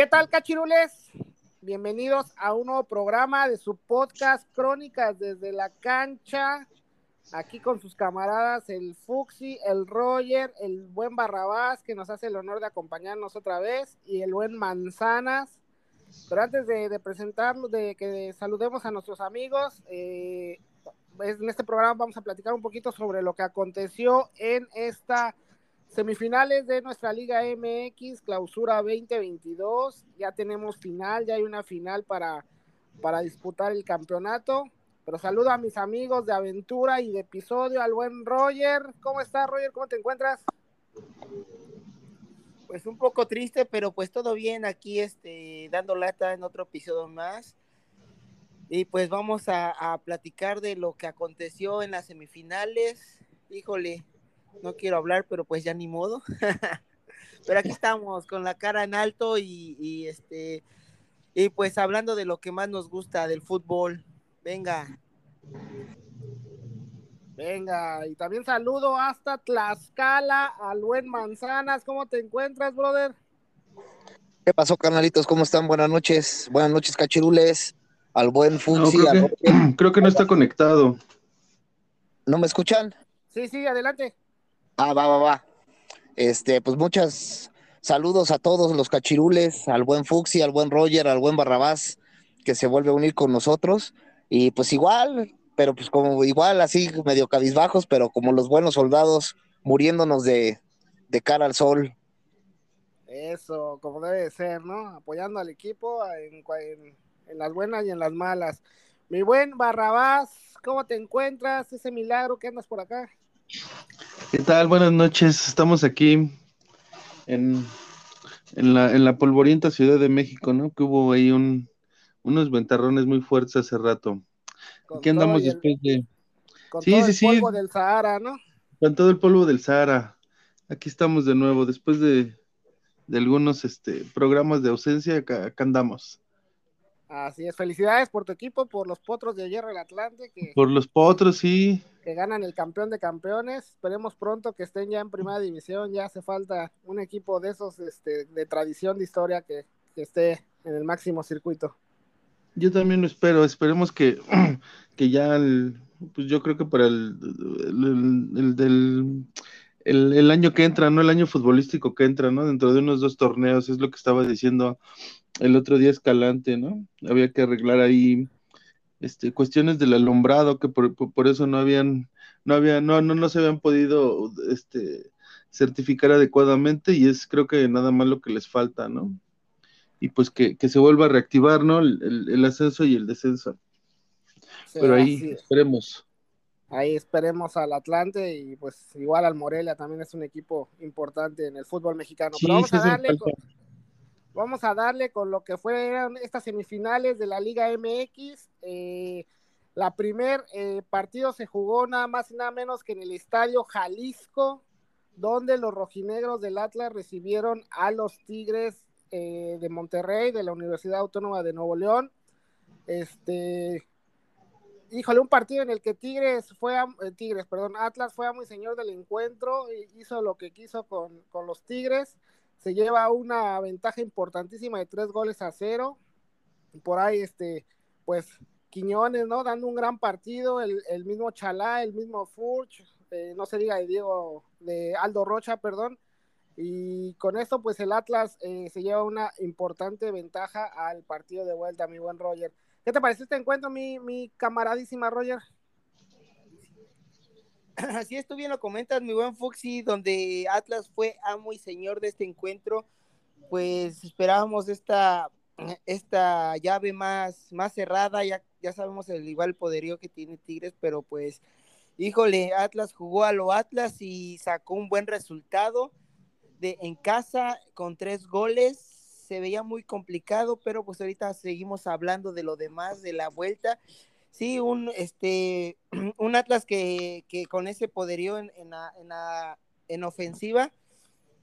¿Qué tal, cachirules? Bienvenidos a un nuevo programa de su podcast Crónicas desde la cancha. Aquí con sus camaradas, el Fuxi, el Roger, el buen Barrabás, que nos hace el honor de acompañarnos otra vez, y el buen Manzanas. Pero antes de, presentarlo, de que saludemos a nuestros amigos, eh, en este programa vamos a platicar un poquito sobre lo que aconteció en esta Semifinales de nuestra Liga MX, clausura 2022. Ya tenemos final, ya hay una final para, para disputar el campeonato. Pero saludo a mis amigos de aventura y de episodio, al buen Roger. ¿Cómo estás, Roger? ¿Cómo te encuentras? Pues un poco triste, pero pues todo bien aquí, este, dando lata en otro episodio más. Y pues vamos a, a platicar de lo que aconteció en las semifinales. Híjole, no quiero hablar, pero pues ya ni modo. pero aquí estamos con la cara en alto y, este y pues hablando de lo que más nos gusta del fútbol. Venga. Venga, y también saludo hasta Tlaxcala al buen Manzanas. ¿Cómo te encuentras, brother? ¿Qué pasó, carnalitos? ¿Cómo están? Buenas noches. Buenas noches, cachirules. Al buen Funzi. creo que no está conectado. ¿No me escuchan? Sí, sí, adelante. Ah, va, va, va. Este, pues muchas saludos a todos los cachirules, al buen Fuxi, al buen Roger, al buen Barrabás, que se vuelve a unir con nosotros. Y pues igual, pero pues como igual, así medio cabizbajos, pero como los buenos soldados muriéndonos de, cara al sol. Eso, como debe ser, ¿no? Apoyando al equipo en, en las buenas y en las malas. Mi buen Barrabás, ¿cómo te encuentras? Ese milagro que andas por acá. ¿Qué tal? Buenas noches. Estamos aquí en, en, la, en la polvorienta Ciudad de México, ¿no? Que hubo ahí un, unos ventarrones muy fuertes hace rato. aquí andamos después de... Con todo el polvo del Sahara, ¿no? Con todo el polvo del Sahara. Aquí estamos de nuevo, después de, de algunos este, programas de ausencia, acá andamos. Así es, felicidades por tu equipo, por los potros de Hierro del Atlante. Que, por los potros, sí. Que ganan el campeón de campeones. Esperemos pronto que estén ya en primera división. Ya hace falta un equipo de esos este, de tradición, de historia, que, esté en el máximo circuito. Yo también lo espero. Esperemos que, que ya, pues yo creo que para el, el, del el, año que entra, ¿no? El año futbolístico que entra, ¿no? Dentro de unos dos torneos, es lo que estaba diciendo el otro día Escalante, ¿no? Había que arreglar ahí este, cuestiones del alumbrado, que por, eso no habían, no había, no, no, no se habían podido este, certificar adecuadamente, y es creo que nada más lo que les falta, ¿no? Y pues que, se vuelva a reactivar, ¿no? El, ascenso y el descenso. Pero ahí esperemos ahí esperemos al Atlante y pues igual al Morelia también es un equipo importante en el fútbol mexicano. Pero vamos a darle con, vamos a darle con lo que fueron estas semifinales de la Liga MX. Eh, la primer eh, partido se jugó nada más y nada menos que en el Estadio Jalisco, donde los rojinegros del Atlas recibieron a los Tigres eh, de Monterrey, de la Universidad Autónoma de Nuevo León. Este, híjole, un partido en el que Tigres fue a, eh, Tigres, perdón, Atlas fue a muy señor del encuentro, hizo lo que quiso con, los Tigres, se lleva una ventaja importantísima de tres goles a cero. Por ahí, este, pues, Quiñones, ¿no? Dando un gran partido, el, mismo Chalá, el mismo Furch, eh, no se diga de Diego, de Aldo Rocha, perdón. Y con esto, pues el Atlas eh, se lleva una importante ventaja al partido de vuelta, mi buen Roger. ¿Qué te parece este encuentro, mi, mi camaradísima Roger? Así es, tú bien lo comentas, mi buen Fuxi, donde Atlas fue amo y señor de este encuentro, pues esperábamos esta, esta llave más, más cerrada, ya, ya sabemos el igual poderío que tiene Tigres, pero pues, híjole, Atlas jugó a lo Atlas y sacó un buen resultado de en casa con tres goles se veía muy complicado, pero pues ahorita seguimos hablando de lo demás, de la vuelta. Sí, un, este, un Atlas que, con ese poderío en, la, en, ofensiva,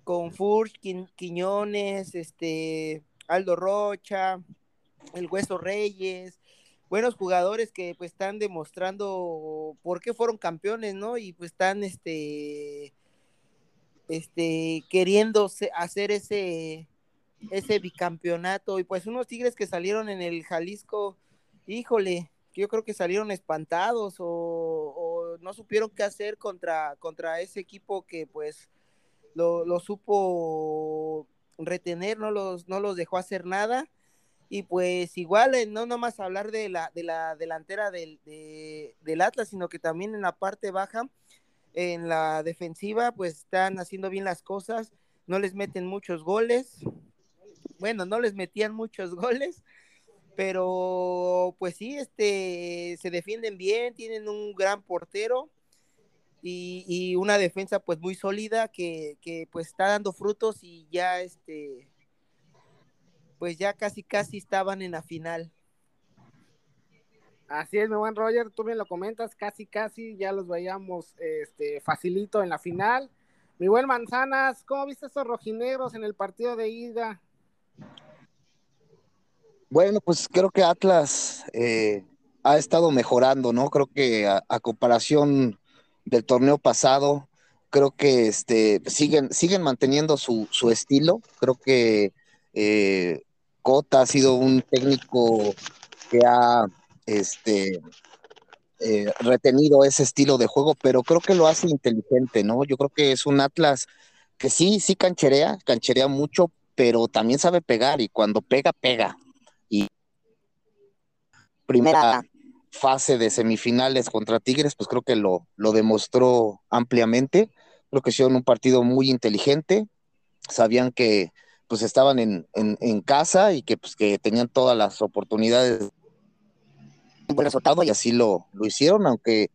con Furch, Quiñones, este, Aldo Rocha, el Hueso Reyes, buenos jugadores que pues están demostrando por qué fueron campeones, ¿no? Y pues están este este queriendo hacer ese ese bicampeonato y pues unos Tigres que salieron en el Jalisco, híjole, yo creo que salieron espantados o, no supieron qué hacer contra, contra ese equipo que pues lo, lo supo retener, no los, no los dejó hacer nada. Y pues igual, eh, no nomás hablar de la, de la delantera del, del Atlas, sino que también en la parte baja, en la defensiva, pues están haciendo bien las cosas, no les meten muchos goles, bueno, no les metían muchos goles, pero pues sí, este, se defienden bien, tienen un gran portero y, y una defensa pues muy sólida que, que pues está dando frutos y ya este pues ya casi casi estaban en la final. Así es, mi buen Roger, tú bien lo comentas, casi casi ya los veíamos este, facilito en la final. Mi buen Manzanas, ¿cómo viste estos rojinegros en el partido de ida? Bueno, pues creo que Atlas eh, ha estado mejorando, ¿no? Creo que a, comparación del torneo pasado, creo que este, siguen, siguen manteniendo su, su estilo. Creo que eh, Cota ha sido un técnico que ha este, eh, retenido ese estilo de juego, pero creo que lo hace inteligente, ¿no? Yo creo que es un Atlas que sí, sí cancherea, cancherea mucho, pero también sabe pegar y cuando pega, pega. Primera fase de semifinales contra Tigres, pues creo que lo, lo demostró ampliamente. Creo que hicieron un partido muy inteligente, sabían que pues estaban en, en, casa y que pues que tenían todas las oportunidades buen resultado y así lo, lo hicieron, aunque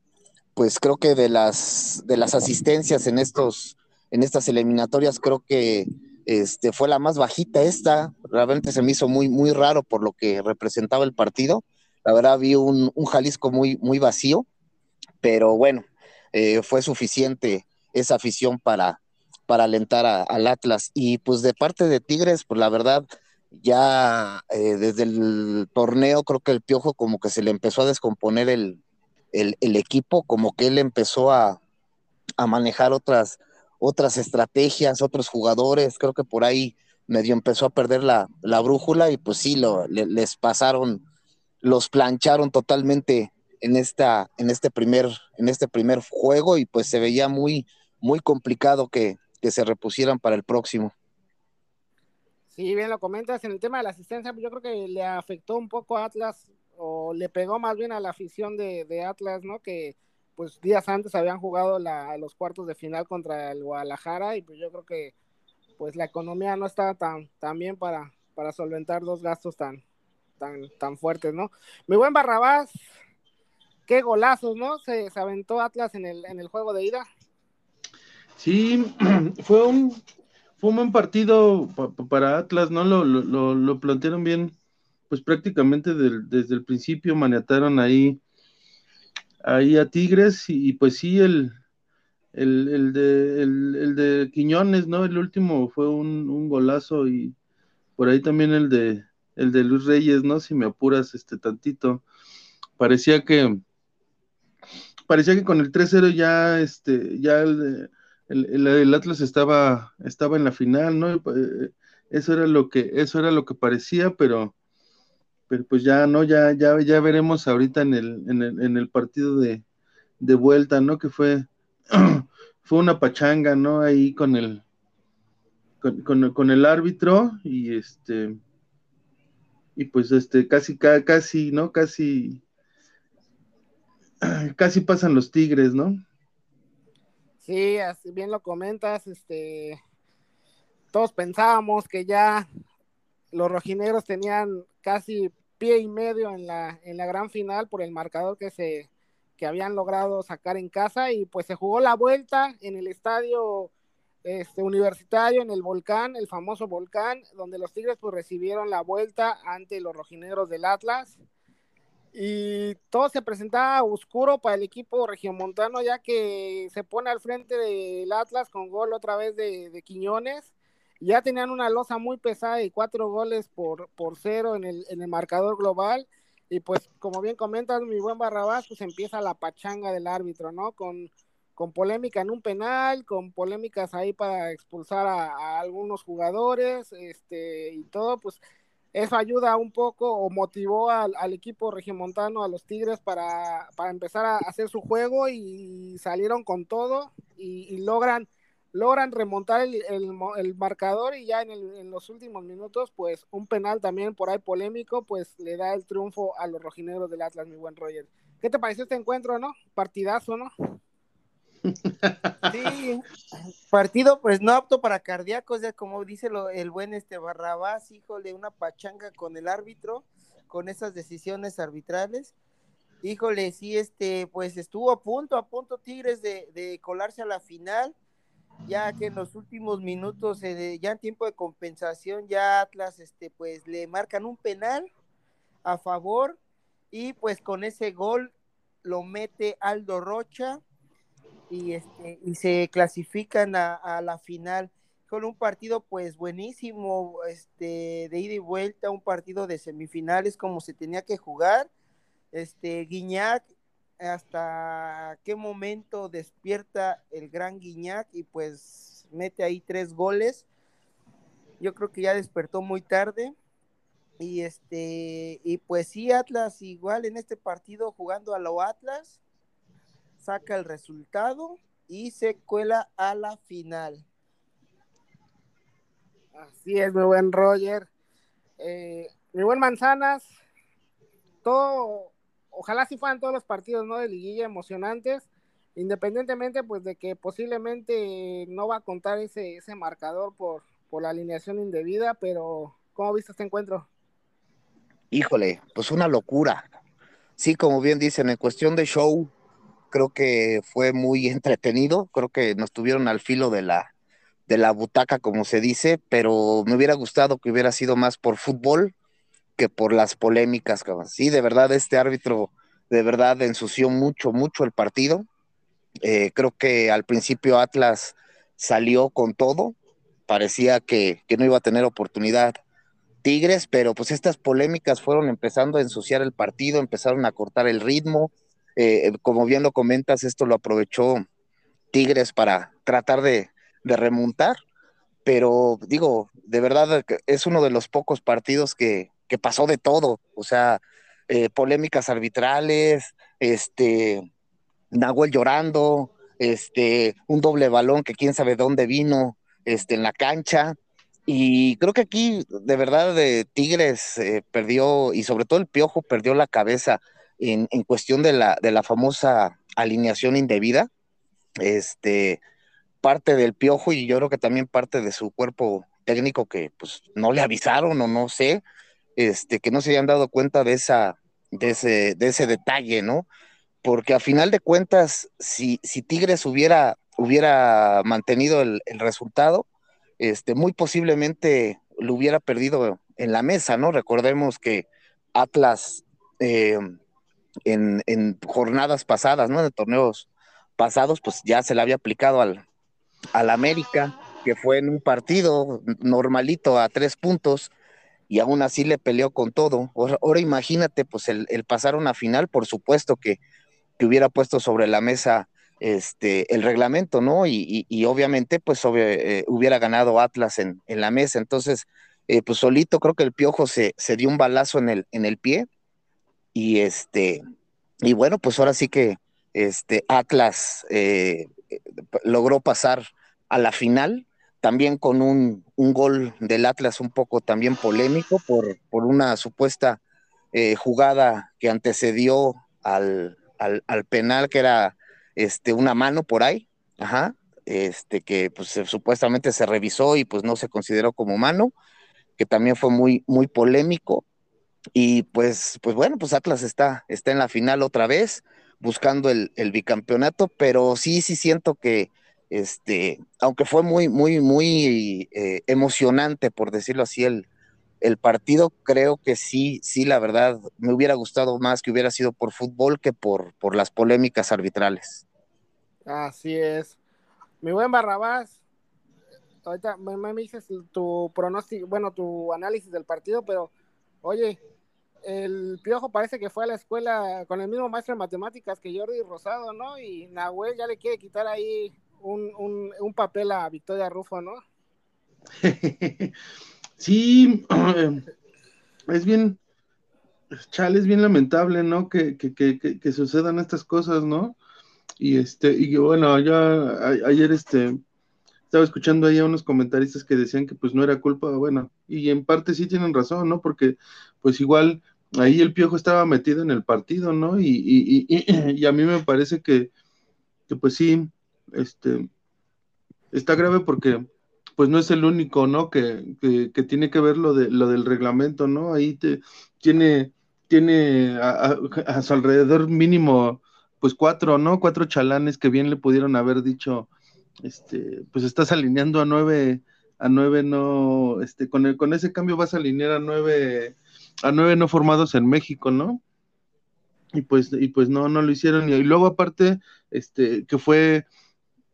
pues creo que de las de las asistencias en estos en estas eliminatorias creo que este fue la más bajita esta, realmente se me hizo muy muy raro por lo que representaba el partido. La verdad vi un, un Jalisco muy muy vacío, pero bueno, eh, fue suficiente esa afición para para alentar al Atlas. Y pues de parte de Tigres, pues la verdad, ya eh, desde el torneo creo que el Piojo como que se le empezó a descomponer el, equipo, como que él empezó a, manejar otras, otras estrategias, otros jugadores, creo que por ahí medio empezó a perder la, brújula y pues sí, lo, les pasaron, los plancharon totalmente en, esta, en, este primer, en este primer juego y pues se veía muy, muy complicado que, que se repusieran para el próximo. Sí, bien lo comentas. En el tema de la asistencia, yo creo que le afectó un poco a Atlas, o le pegó más bien a la afición de, Atlas, ¿no? Que pues días antes habían jugado la, los cuartos de final contra el Guadalajara y pues yo creo que pues la economía no estaba tan, tan bien para, para solventar dos gastos tan, tan, fuertes, ¿no? Mi buen Barrabás, qué golazos, ¿no? Se, aventó Atlas en el, en el juego de ida. Sí, fue un, fue un buen partido para Atlas, ¿no? Lo, lo, lo, plantearon bien, pues prácticamente desde el principio maniataron ahí, ahí a Tigres y, pues sí, el, el, de, el, de Quiñones, ¿no? El último fue un, un, golazo y por ahí también el de, el de Luis Reyes, ¿no? Si me apuras este tantito. Parecía que parecía que con el 3-0 ya este ya el, el, Atlas estaba, estaba en la final, ¿no? Eh, eso era lo que, eso era lo que parecía, pero, pero pues ya, ¿no? Ya, ya, ya veremos ahorita en el, en el, partido de, vuelta, ¿no? Que fue, fue una pachanga, ¿no? Ahí con el, con, el árbitro y este, y pues este, casi, casi, ¿no? Casi, casi pasan los tigres, ¿no? Sí, así bien lo comentas, este, todos pensábamos que ya los rojinegros tenían casi pie y medio en la, en la gran final por el marcador que se que habían logrado sacar en casa y pues se jugó la vuelta en el estadio este, universitario en el volcán, el famoso volcán, donde los Tigres pues recibieron la vuelta ante los rojinegros del Atlas. Y todo se presentaba oscuro para el equipo regiomontano, ya que se pone al frente del Atlas con gol otra vez de, Quiñones. Ya tenían una losa muy pesada y cuatro goles por, por cero en el, en el marcador global. Y pues, como bien comentas, mi buen Barrabás, pues empieza la pachanga del árbitro, ¿no? Con con polémica en un penal, con polémicas ahí para expulsar a, algunos jugadores, este, y todo, pues eso ayuda un poco o motivó al, equipo regiomontano, a los Tigres, para, para, empezar a hacer su juego y salieron con todo y, logran logran remontar el, el, marcador y ya en, en, los últimos minutos, pues un penal también por ahí polémico, pues le da el triunfo a los rojinegros del Atlas, mi buen Roger. ¿Qué te pareció este encuentro, no? Partidazo, ¿no? Sí, partido pues no apto para cardíacos, ya como dice lo, el buen este Barrabás, híjole, una pachanga con el árbitro, con esas decisiones arbitrales. Híjole, sí, este, pues estuvo a punto, a punto Tigres de, colarse a la final, ya que en los últimos minutos, eh, ya en tiempo de compensación, ya Atlas, este, pues le marcan un penal a favor y pues con ese gol lo mete Aldo Rocha y, este, y se clasifican a, la final con un partido pues buenísimo, este, de ida y vuelta, un partido de semifinales como se tenía que jugar, este, Guiñac, hasta qué momento despierta el gran Guiñac y pues mete ahí tres goles, yo creo que ya despertó muy tarde, y este, y pues sí, Atlas igual en este partido jugando a lo Atlas, saca el resultado y se cuela a la final. Así es, mi buen Roger. Eh, mi buen Manzanas, todo, ojalá si fueran todos los partidos ¿no? de liguilla emocionantes, independientemente pues de que posiblemente no va a contar ese, ese marcador por, por la alineación indebida, pero ¿cómo viste este encuentro? Híjole, pues una locura. Sí, como bien dicen, en cuestión de show, creo que fue muy entretenido, creo que nos tuvieron al filo de la, de la butaca, como se dice, pero me hubiera gustado que hubiera sido más por fútbol que por las polémicas. Sí, de verdad, este árbitro de verdad ensució mucho, mucho el partido. Eh, creo que al principio Atlas salió con todo, parecía que, que no iba a tener oportunidad Tigres, pero pues estas polémicas fueron empezando a ensuciar el partido, empezaron a cortar el ritmo, eh, como bien lo comentas, esto lo aprovechó Tigres para tratar de, remontar, pero digo, de verdad es uno de los pocos partidos que, pasó de todo, o sea, eh, polémicas arbitrales, este, Nahuel llorando, este, un doble balón que quién sabe dónde vino, este, en la cancha, y creo que aquí, de verdad, de Tigres eh, perdió, y sobre todo el Piojo perdió la cabeza en, cuestión de la, de la famosa alineación indebida, este, parte del piojo y yo creo que también parte de su cuerpo técnico que pues no le avisaron o no sé, este, que no se hayan dado cuenta de esa, de ese, de ese detalle, ¿no? Porque a final de cuentas, si, si Tigres hubiera, hubiera mantenido el, resultado, este, muy posiblemente lo hubiera perdido en la mesa, ¿no? Recordemos que Atlas eh, en, jornadas pasadas, ¿no? De torneos pasados, pues ya se le había aplicado al, al América, que fue en un partido normalito a tres puntos, y aún así le peleó con todo. Ahora, imagínate, pues el, pasar a una final, por supuesto que, que, hubiera puesto sobre la mesa este, el reglamento, ¿no? Y, y, obviamente, pues eh, hubiera ganado Atlas en, en, la mesa. Entonces, eh, pues solito creo que el Piojo se, se dio un balazo en el, en el pie y este, y bueno, pues ahora sí que este Atlas eh, logró pasar a la final, también con un, gol del Atlas un poco también polémico por, por una supuesta eh, jugada que antecedió al, al, penal, que era este, una mano por ahí, ajá, este, que pues supuestamente se revisó y pues no se consideró como mano, que también fue muy, muy polémico. Y pues, pues bueno, pues Atlas está, está en la final otra vez, buscando el, bicampeonato, pero sí, sí siento que este, aunque fue muy, muy, muy eh, emocionante, por decirlo así, el, el partido, creo que sí, sí, la verdad, me hubiera gustado más que hubiera sido por fútbol que por, por las polémicas arbitrales. Así es. Mi buen Barrabás, ahorita me, me dices tu pronóstico, bueno, tu análisis del partido, pero oye, el Piojo parece que fue a la escuela con el mismo maestro de matemáticas que Jordi Rosado, ¿no? Y Nahuel ya le quiere quitar ahí un, papel a Victoria Rufo, ¿no? sí, es bien, chale, es bien lamentable, ¿no? Que, sucedan estas cosas, ¿no? Y este, y bueno, ya ayer este estaba escuchando ahí a unos comentaristas que decían que pues no era culpa, bueno, y en parte sí tienen razón, ¿no? Porque pues igual ahí el piojo estaba metido en el partido, ¿no? Y, y, y, a mí me parece que, que pues sí, este, está grave porque pues no es el único, ¿no? Que, que, tiene que ver lo, de, lo del reglamento, ¿no? Ahí te, tiene, tiene a, su alrededor mínimo, pues cuatro, ¿no? Cuatro chalanes que bien le pudieron haber dicho, este, pues estás alineando a nueve, a nueve no, este, con, el, con ese cambio vas a alinear a nueve, a nueve no formados en México, ¿no? Y pues, y pues no, no lo hicieron. Y, luego aparte, este, que fue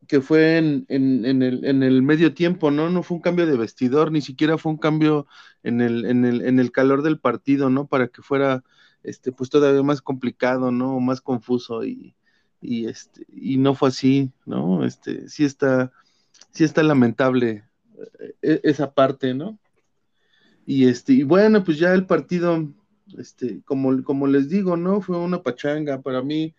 que fue en, en, el, en, el, medio tiempo, ¿no? No fue un cambio de vestidor, ni siquiera fue un cambio en el, en el, en el calor del partido, ¿no? Para que fuera, este, pues todavía más complicado, ¿no? Más confuso y, y este, y no fue así, ¿no? Este, sí está, sí está lamentable eh, esa parte, ¿no? Y este, y bueno, pues ya el partido, este, como, como les digo, ¿no? Fue una pachanga para mí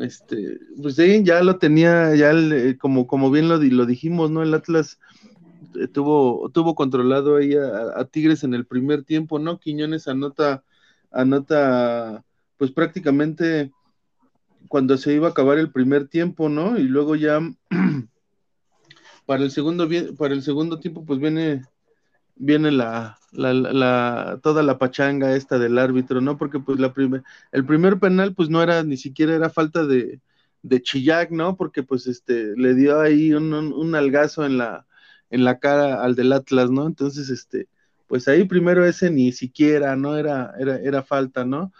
este, pues sí, ya lo tenía, ya eh, como, como bien lo, lo dijimos, ¿no? El Atlas eh, tuvo, tuvo controlado ahí a, Tigres en el primer tiempo, ¿no? Quiñones anota, anota, pues prácticamente cuando se iba a acabar el primer tiempo, ¿no? Y luego ya para el segundo, para el segundo tiempo, pues viene, viene la, la, la, toda la pachanga esta del árbitro, ¿no? Porque pues la primer, el primer penal pues no era, ni siquiera era falta de, de Chillac, ¿no? Porque pues este, le dio ahí un, un, algazo en la, en la cara al del Atlas, ¿no? Entonces, este, pues ahí primero ese ni siquiera, ¿no? Era, era, era falta, ¿no?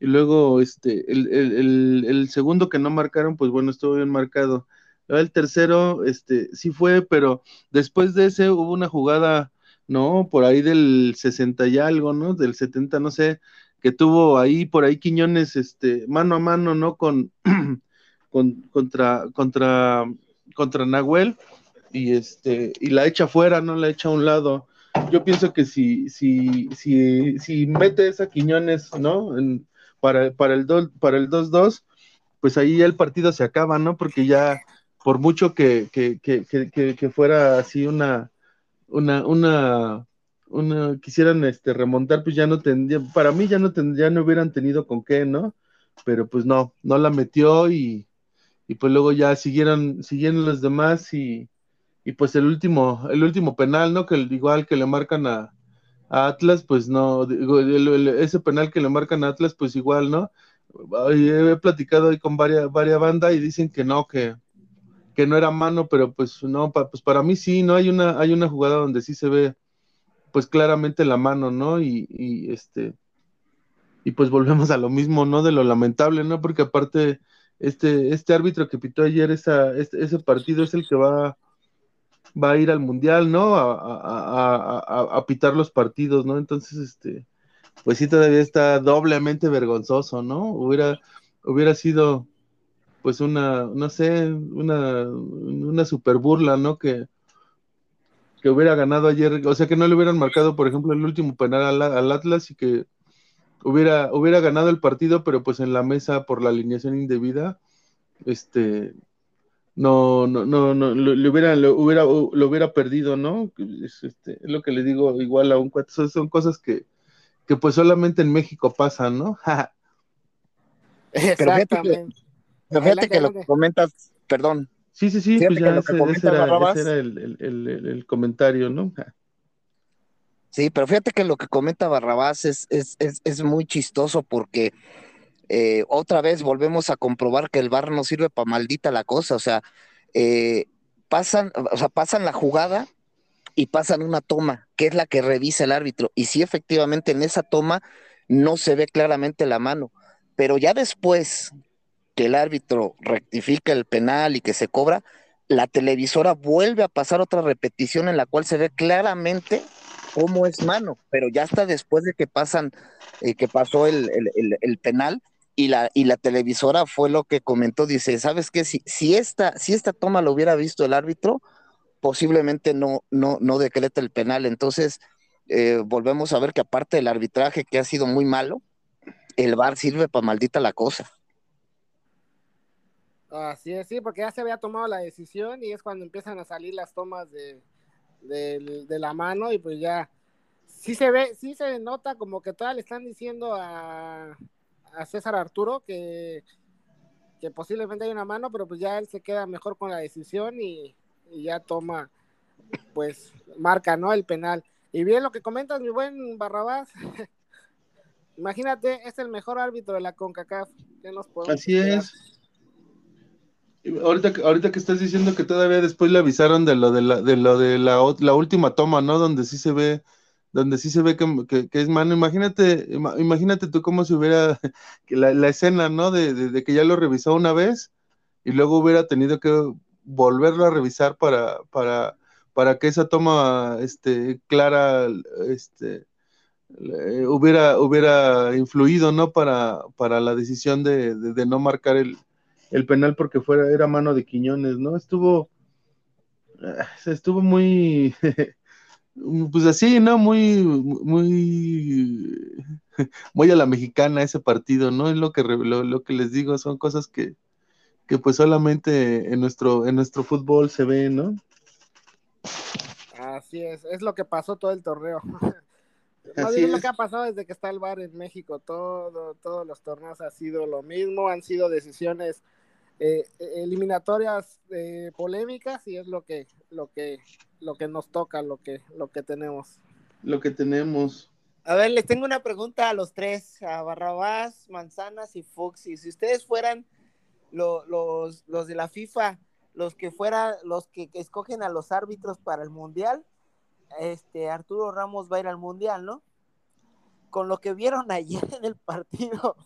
Y luego, este, el, el, el, segundo que no marcaron, pues bueno, estuvo bien marcado. El tercero, este, sí fue, pero después de ese hubo una jugada ¿no? Por ahí del 60 y algo, ¿no? Del 70, no sé, que tuvo ahí, por ahí Quiñones, este, mano a mano, ¿no? Con, con contra, contra, contra Nahuel, y este, y la echa fuera, ¿no? La echa a un lado. Yo pienso que si, si, si, si mete esa Quiñones, ¿no? para, para el para el 2-2, pues ahí ya el partido se acaba, ¿no? Porque ya, por mucho que, que, que, que fuera así una, una, una, una, quisieran este, remontar, pues ya no tendría, para mí ya no tendría, no hubieran tenido con qué, ¿no? Pero pues no, no la metió y, y pues luego ya siguieron, siguieron los demás y, y pues el último, el último penal, ¿no? Que igual que le marcan a, Atlas, pues no, ese penal que le marcan a Atlas, pues igual, ¿no? He platicado ahí con varias, varias bandas y dicen que no, que, que no era mano, pero pues no, pues para mí sí, ¿no? Hay una, hay una jugada donde sí se ve pues claramente la mano, ¿no? Y, y este, y pues volvemos a lo mismo, ¿no? De lo lamentable, ¿no? Porque aparte, este, este árbitro que pitó ayer ese partido es el que va, va a ir al mundial, ¿no? A, a, a, a, pitar los partidos, ¿no? Entonces, este, pues sí todavía está doblemente vergonzoso, ¿no? Hubiera, hubiera sido pues una, no sé, una, una super burla, ¿no? Que, que hubiera ganado ayer, o sea, que no le hubieran marcado, por ejemplo, el último penal al, Atlas y que hubiera, hubiera ganado el partido, pero pues en la mesa por la alineación indebida, este, no, no, no, no, le hubiera, lo hubiera, lo hubiera perdido, ¿no? Es, este, es lo que le digo igual a un cuate, son cosas que, que pues solamente en México pasan, ¿no? Exactamente. Fíjate que lo que comentas, perdón. Sí, sí, sí, pues ya ese, era, ese, era, el, el, el, comentario, ¿no? Sí, pero fíjate que lo que comenta Barrabás es, es, es, es muy chistoso porque eh, otra vez volvemos a comprobar que el bar no sirve para maldita la cosa. O sea, eh, pasan, o sea, pasan la jugada y pasan una toma, que es la que revisa el árbitro. Y sí, efectivamente, en esa toma no se ve claramente la mano, pero ya después que el árbitro rectifica el penal y que se cobra, la televisora vuelve a pasar otra repetición en la cual se ve claramente cómo es mano, pero ya está después de que pasan, eh, que pasó el, penal, y la, y la televisora fue lo que comentó, dice, ¿sabes qué? Si, si, esta, si esta toma lo hubiera visto el árbitro, posiblemente no, no, no decreta el penal. Entonces, eh, volvemos a ver que aparte del arbitraje que ha sido muy malo, el VAR sirve para maldita la cosa. Así es, sí, porque ya se había tomado la decisión y es cuando empiezan a salir las tomas de, de, la mano y pues ya sí se ve, sí se nota como que todavía le están diciendo a, a César Arturo que, que posiblemente hay una mano, pero pues ya él se queda mejor con la decisión y, ya toma, pues marca, ¿no? El penal. Y bien lo que comentas, mi buen Barrabás. Imagínate, es el mejor árbitro de la CONCACAF. Así es. Ahorita, ahorita que estás diciendo que todavía después le avisaron de lo de la, de lo de la, última toma, ¿no? Donde sí se ve, donde sí se ve que, es mano. Imagínate, imagínate tú cómo se hubiera la, la escena, ¿no? De, que ya lo revisó una vez y luego hubiera tenido que volverlo a revisar para, para, para que esa toma este, clara este, hubiera, hubiera influido, ¿no? Para, para la decisión de no marcar el, el penal porque fuera, era mano de Quiñones, ¿no? Estuvo, eh, estuvo muy, pues así, ¿no? Muy, muy, muy a la mexicana ese partido, ¿no? Es lo que, lo, que les digo, son cosas que, que pues solamente en nuestro, en nuestro fútbol se ve, ¿no? Así es, es lo que pasó todo el torneo. No es lo que ha pasado desde que está el bar en México, todo, todos los torneos ha sido lo mismo, han sido decisiones eh, eliminatorias eh, polémicas y es lo que, lo que, lo que nos toca, lo que, lo que tenemos. Lo que tenemos. A ver, les tengo una pregunta a los tres, a Barrabás, Manzanas y Foxy. Si ustedes fueran los, los de la FIFA, los que fueran, los que, escogen a los árbitros para el mundial, este Arturo Ramos va a ir al mundial, ¿no? Con lo que vieron ayer en el partido,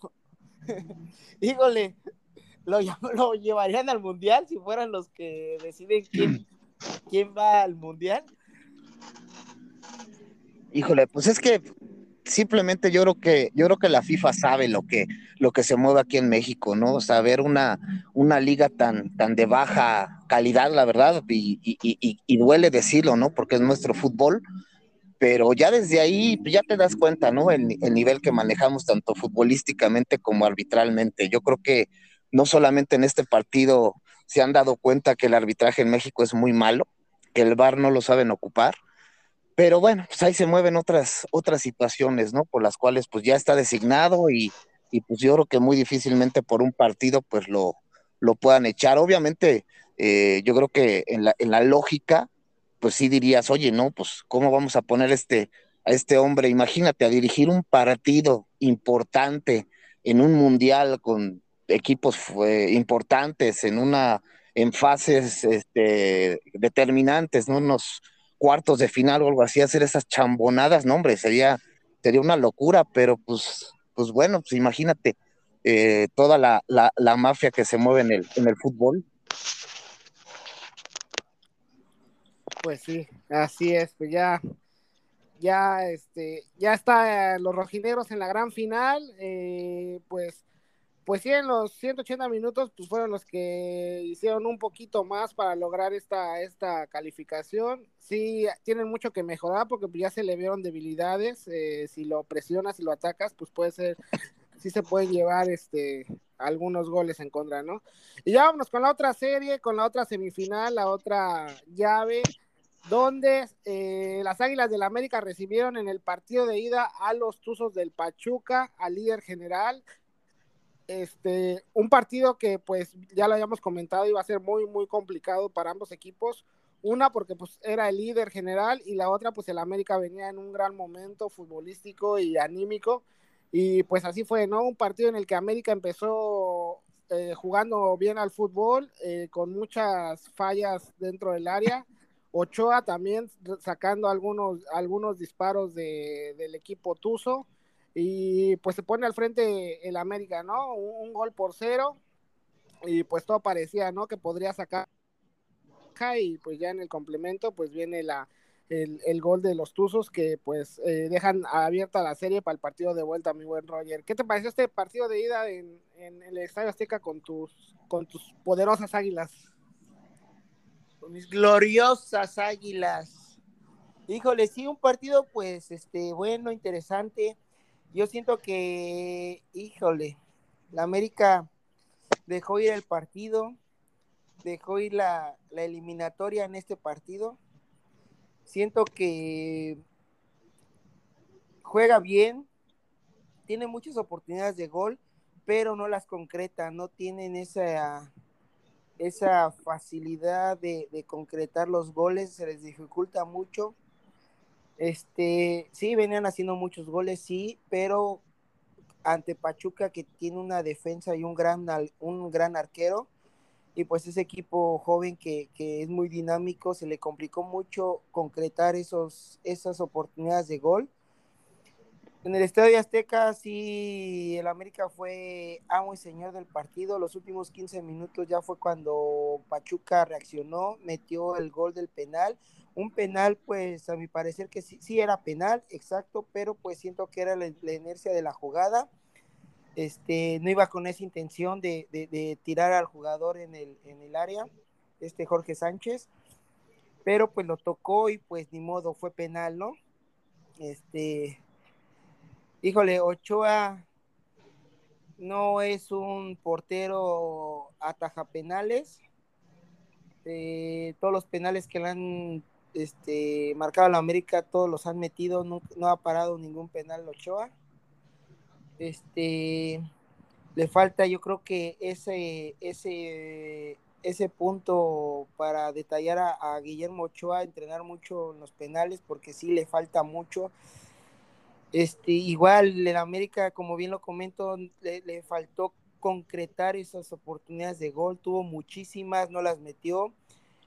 híjole, lo, lo llevarían al mundial si fueran los que deciden quién, quién va al mundial. Híjole, pues es que simplemente yo creo que yo creo que la FIFA sabe lo que lo que se mueve aquí en México, ¿no? Saber una, una liga tan, tan de baja calidad, la verdad, y, y, y, duele decirlo, ¿no? Porque es nuestro fútbol, pero ya desde ahí ya te das cuenta, ¿no? El, el nivel que manejamos tanto futbolísticamente como arbitralmente. Yo creo que no solamente en este partido se han dado cuenta que el arbitraje en México es muy malo, que el VAR no lo saben ocupar, pero bueno, pues ahí se mueven otras, otras situaciones, ¿no? Por las cuales pues ya está designado y, pues yo creo que muy difícilmente por un partido pues lo, lo puedan echar. Obviamente, eh, yo creo que en la, en la lógica, pues sí dirías, oye, no, pues ¿cómo vamos a poner este, a este hombre? Imagínate, a dirigir un partido importante en un mundial con equipos importantes en una en fases este, determinantes, ¿no? Unos cuartos de final o algo así, hacer esas chambonadas, no, hombre, sería, sería una locura, pero pues, pues bueno, pues imagínate eh, toda la, la, mafia que se mueve en el, en el fútbol. Pues sí, así es, pues ya, ya, este, ya está los rojinegros en la gran final, eh, pues pues sí, en los 180 minutos pues fueron los que hicieron un poquito más para lograr esta, esta calificación. Sí, tienen mucho que mejorar porque ya se le vieron debilidades. Eh, si lo presionas, y lo atacas, pues puede ser, sí se pueden llevar este algunos goles en contra, ¿no? Y ya vámonos con la otra serie, con la otra semifinal, la otra llave, donde eh, las Águilas del la América recibieron en el partido de ida a los Tuzos del Pachuca, al líder general este, un partido que pues ya lo habíamos comentado iba a ser muy muy complicado para ambos equipos. Una porque pues era el líder general y la otra pues el América venía en un gran momento futbolístico y anímico y pues así fue, ¿no? Un partido en el que América empezó eh, jugando bien al fútbol, eh, con muchas fallas dentro del área. Ochoa también sacando algunos, algunos disparos del equipo Tuzo. Y pues se pone al frente el América, ¿no? Un, gol por cero. Y pues todo parecía, ¿no? Que podría sacar. Y pues ya en el complemento, pues viene la, el, gol de los Tuzos que pues eh, dejan abierta la serie para el partido de vuelta, mi buen Roger. ¿Qué te pareció este partido de ida en, el Estadio Azteca con tus, con tus poderosas águilas? Con mis gloriosas águilas. Híjole, sí, un partido pues este bueno, interesante. Yo siento que, híjole, la América dejó ir el partido, dejó ir la, la eliminatoria en este partido Siento que juega bien, tiene muchas oportunidades de gol, pero no las concreta, no tienen esa, esa facilidad de, concretar los goles, se les dificulta mucho. Este, sí, venían haciendo muchos goles, sí, pero ante Pachuca que tiene una defensa y un gran, un gran arquero, y pues ese equipo joven que, es muy dinámico, se le complicó mucho concretar esos, esas oportunidades de gol. En el Estadio Azteca sí, el América fue amo y señor del partido. Los últimos 15 minutos ya fue cuando Pachuca reaccionó, metió el gol del penal. Un penal, pues a mi parecer que sí, sí era penal, exacto, pero pues siento que era la inercia de la jugada este, no iba con esa intención de, tirar al jugador en el, en el área, este Jorge Sánchez, pero pues lo tocó y pues ni modo, fue penal, ¿no? Este, híjole, Ochoa no es un portero ataja penales. Eh, todos los penales que le han este, marcado a la América, todos los han metido, no, ha parado ningún penal Ochoa este le falta yo creo que ese ese ese punto para detallar a, Guillermo Ochoa entrenar mucho en los penales porque sí le falta mucho este igual en América como bien lo comento le, le faltó concretar esas oportunidades de gol tuvo muchísimas no las metió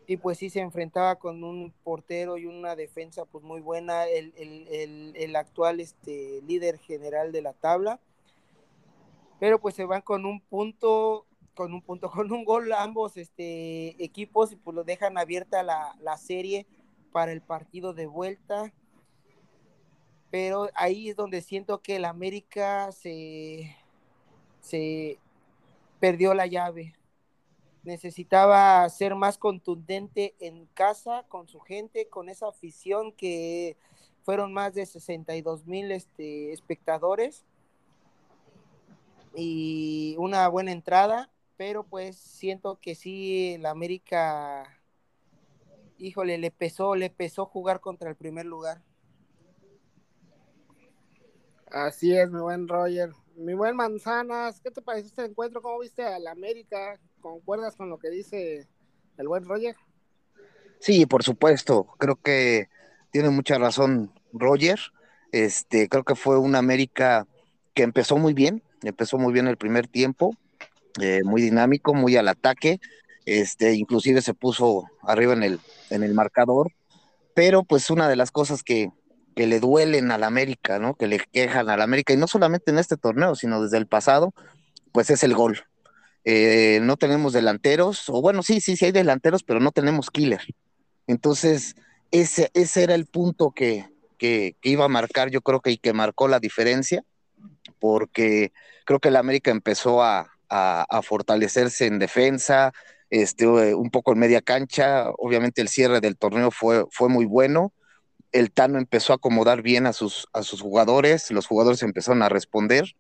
y pues sí se enfrentaba con un portero y una defensa pues muy buena, el, el, el, actual este, líder general de la tabla, pero pues se van con un punto, con un punto, con un gol ambos este, equipos y pues lo dejan abierta la, la serie para el partido de vuelta, pero ahí es donde siento que el América se, se perdió la llave necesitaba ser más contundente en casa con su gente, con esa afición que fueron más de 62 mil este, espectadores y una buena entrada, pero pues siento que sí, la América, híjole, le pesó, le pesó jugar contra el primer lugar. Así es, mi buen Roger. Mi buen Manzanas, ¿qué te pareció este encuentro? ¿Cómo viste a la América? ¿Concuerdas con lo que dice el buen Roger? Sí, por supuesto. Creo que tiene mucha razón Roger. Este, creo que fue una América que empezó muy bien, empezó muy bien el primer tiempo, eh, muy dinámico, muy al ataque. Este, inclusive se puso arriba en el, en el marcador. Pero pues una de las cosas que, que le duelen a la América, ¿no? Que le quejan a la América, y no solamente en este torneo, sino desde el pasado, pues es el gol. Eh, no tenemos delanteros, o bueno, sí, sí, sí hay delanteros, pero no tenemos killer. Entonces, ese, ese era el punto que, que, iba a marcar, yo creo que y que marcó la diferencia, porque creo que el América empezó a, a, fortalecerse en defensa, este, un poco en media cancha, obviamente el cierre del torneo fue, fue muy bueno, el Tano empezó a acomodar bien a sus, a sus jugadores, los jugadores empezaron a responder,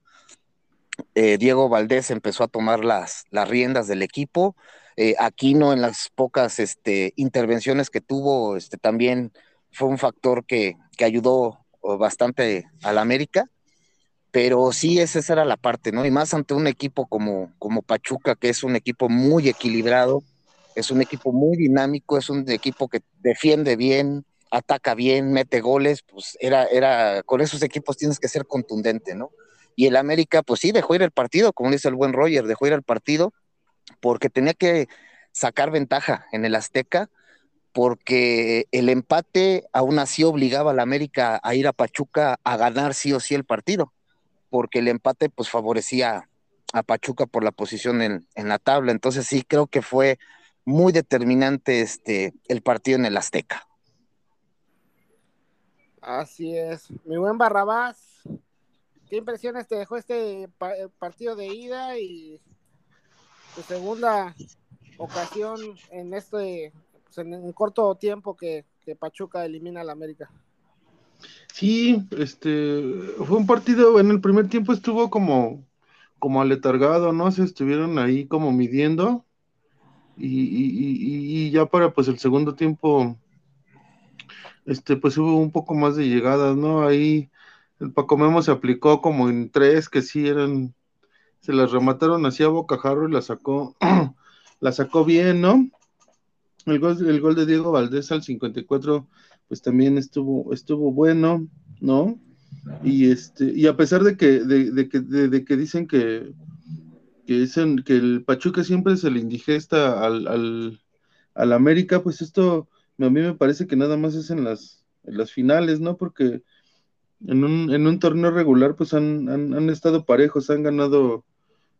eh, Diego Valdés empezó a tomar las, las riendas del equipo. Eh, Aquino en las pocas este, intervenciones que tuvo este, también fue un factor que, ayudó bastante al América. Pero sí, esa era la parte, ¿no? Y más ante un equipo como, como Pachuca, que es un equipo muy equilibrado, es un equipo muy dinámico, es un equipo que defiende bien, ataca bien, mete goles, pues era, era, con esos equipos tienes que ser contundente, ¿no? Y el América, pues sí, dejó ir el partido, como dice el buen Roger, dejó ir el partido porque tenía que sacar ventaja en el Azteca, porque el empate aún así obligaba a la América a ir a Pachuca a ganar sí o sí el partido, porque el empate pues favorecía a Pachuca por la posición en, en la tabla. Entonces sí, creo que fue muy determinante este el partido en el Azteca. Así es. Mi buen Barrabás, ¿qué impresiones te dejó este eh, partido de ida y tu segunda ocasión en este pues, en un corto tiempo que, Pachuca elimina al América? Sí, este fue un partido, en el primer tiempo estuvo como, como aletargado, ¿no? Se estuvieron ahí como midiendo. Y, y, y, ya para pues el segundo tiempo este, pues hubo un poco más de llegadas, ¿no? Ahí el Paco Memo se aplicó como en tres que sí eran, se las remataron así a bocajarro y la sacó, la sacó bien, ¿no? El gol, el gol de Diego Valdés al 54, pues también estuvo, estuvo bueno, ¿no? Y este, y a pesar de que, de, que, de, que dicen que, que dicen que el Pachuca siempre se le indigesta al, al, al América, pues esto a mí me parece que nada más es en las, las finales, ¿no? Porque en un, en un torneo regular, pues han, han, estado parejos, han ganado,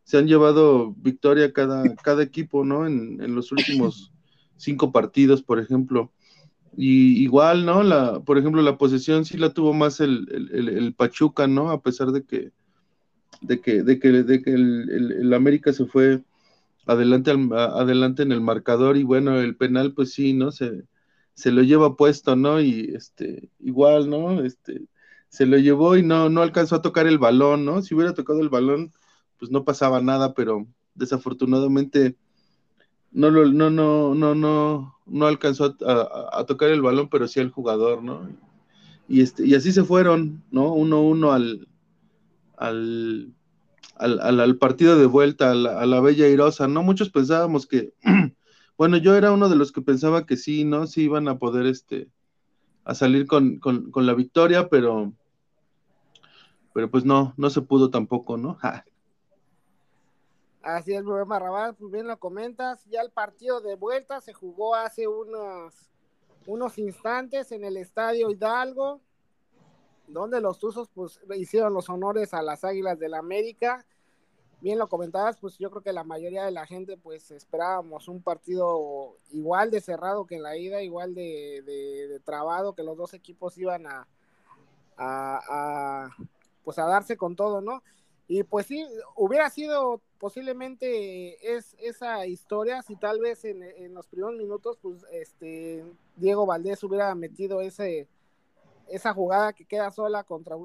se han llevado victoria cada, cada equipo, ¿no? En, en los últimos cinco partidos, por ejemplo. Y igual, ¿no? La, por ejemplo, la posesión sí la tuvo más el, el, el Pachuca, ¿no? A pesar de que, de que, de que, de que el, América se fue adelante, adelante en el marcador y bueno, el penal, pues sí, ¿no? Se, se lo lleva puesto, ¿no? Y este, igual, ¿no? Este, se lo llevó y no, no alcanzó a tocar el balón, ¿no? Si hubiera tocado el balón, pues no pasaba nada, pero desafortunadamente no no, no, no, no, no alcanzó a, tocar el balón, pero sí el jugador, ¿no? Y este, y así se fueron, ¿no? Uno uno al, al, al, al, partido de vuelta, a la, a la Bella Irosa, ¿no? Muchos pensábamos que Bueno, yo era uno de los que pensaba que sí, ¿no? Sí iban a poder, este, a salir con, la victoria, pero, pero pues no, no se pudo tampoco, ¿no? Así es, Rubén Barrabás, pues bien lo comentas, ya el partido de vuelta se jugó hace unos, unos instantes en el Estadio Hidalgo, donde los Tuzos pues hicieron los honores a las Águilas del la América bien lo comentabas, pues yo creo que la mayoría de la gente pues esperábamos un partido igual de cerrado que en la ida, igual de, de, trabado, que los dos equipos iban a, a, pues a darse con todo, ¿no? Y pues sí, hubiera sido posiblemente es, esa historia si tal vez en, en, los primeros minutos pues este Diego Valdés hubiera metido ese esa jugada que queda sola contra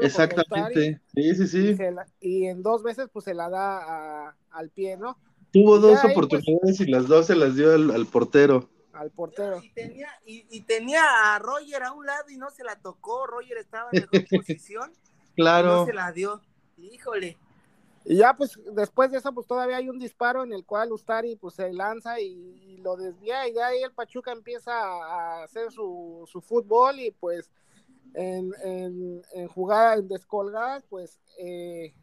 Exactamente, sí, sí, sí. Y, en dos veces pues se la da al pie, ¿no? Tuvo dos pues, oportunidades y las dos se las dio al, portero. Al portero. Y tenía, y, tenía a Roger a un lado y no se la tocó, Roger estaba en mejor posición. claro. no se la dio. Híjole. Y ya pues después de eso pues todavía hay un disparo en el cual Ustari pues se lanza y, lo desvía y ya ahí el Pachuca empieza a hacer su, su fútbol y pues en, en, en jugada en descolgadas, pues eh,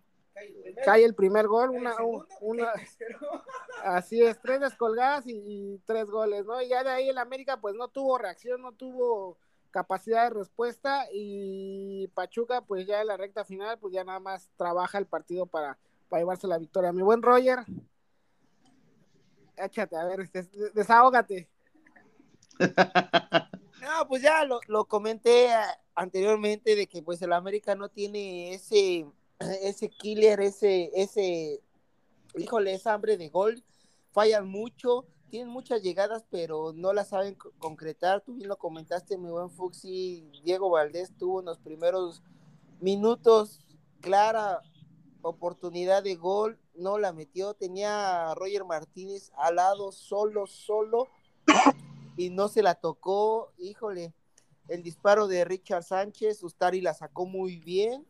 cae el primer gol, una, una, así es, tres descolgadas y, tres goles, ¿no? Y ya de ahí el América pues no tuvo reacción, no tuvo capacidad de respuesta y Pachuca pues ya en la recta final pues ya nada más trabaja el partido para, para llevarse la victoria. Mi buen Roger, échate, a ver, desahógate. No, pues ya lo, lo comenté anteriormente de que pues el América no tiene ese, ese killer, ese, ese, híjole, esa hambre de gol, fallan mucho, tienen muchas llegadas, pero no las saben concretar. Tú bien lo comentaste, mi buen Fuxi, Diego Valdés tuvo en los primeros minutos clara oportunidad de gol, no la metió, tenía a Roger Martínez al lado, solo, solo, y no se la tocó, híjole, el disparo de Richard Sánchez, Ustari la sacó muy bien.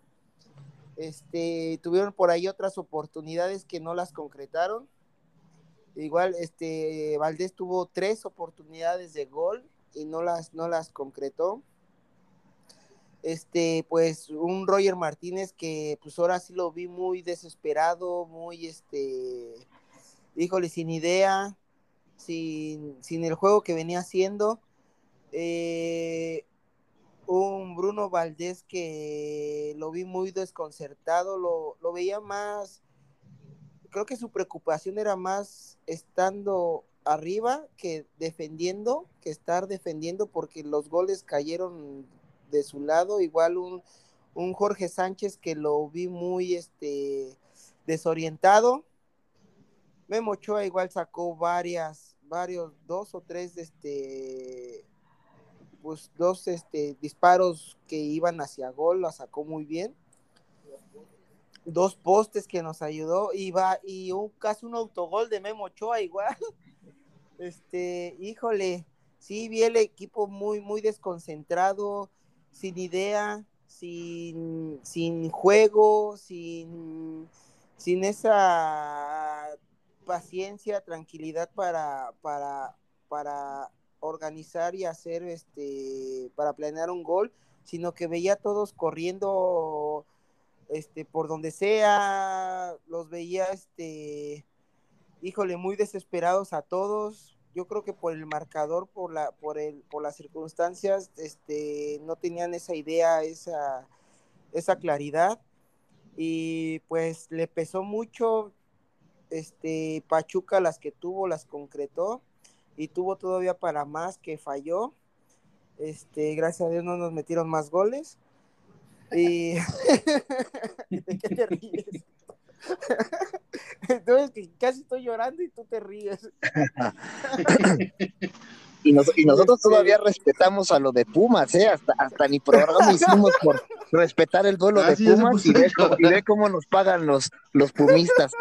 Este, tuvieron por ahí otras oportunidades que no las concretaron. Igual, este, Valdés tuvo tres oportunidades de gol y no las, no las concretó. este, pues un Roger Martínez que pues ahora sí lo vi muy desesperado, muy este, híjole, sin idea, sin, sin el juego que venía haciendo. Eh, un Bruno Valdés que lo vi muy desconcertado, lo, lo veía más, creo que su preocupación era más estando arriba que defendiendo, que estar defendiendo porque los goles cayeron de su lado, igual un, un Jorge Sánchez que lo vi muy este desorientado. Memo Ochoa igual sacó varias, varios, dos o tres este pues dos este disparos que iban hacia gol, lo sacó muy bien. Dos postes que nos ayudó y y un casi un autogol de Memo Ochoa igual. Este, híjole, sí vi el equipo muy muy desconcentrado, sin idea, sin, sin juego, sin, sin esa paciencia, tranquilidad para, para, para organizar y hacer este para planear un gol, sino que veía a todos corriendo este por donde sea, los veía este híjole, muy desesperados a todos, yo creo que por el marcador, por la, por el, por las circunstancias, este, no tenían esa idea, esa, esa claridad. Y pues le pesó mucho, este, Pachuca las que tuvo, las concretó, y tuvo todavía para más que falló. Este, gracias a Dios no nos metieron más goles. Y ¿de qué te ríes? Entonces, que casi estoy llorando y tú te ríes. y, nosotros todavía respetamos a lo de Pumas, ¿eh? Hasta, hasta ni programa hicimos por respetar el duelo de Pumas y ve, cómo nos pagan los, los pumistas.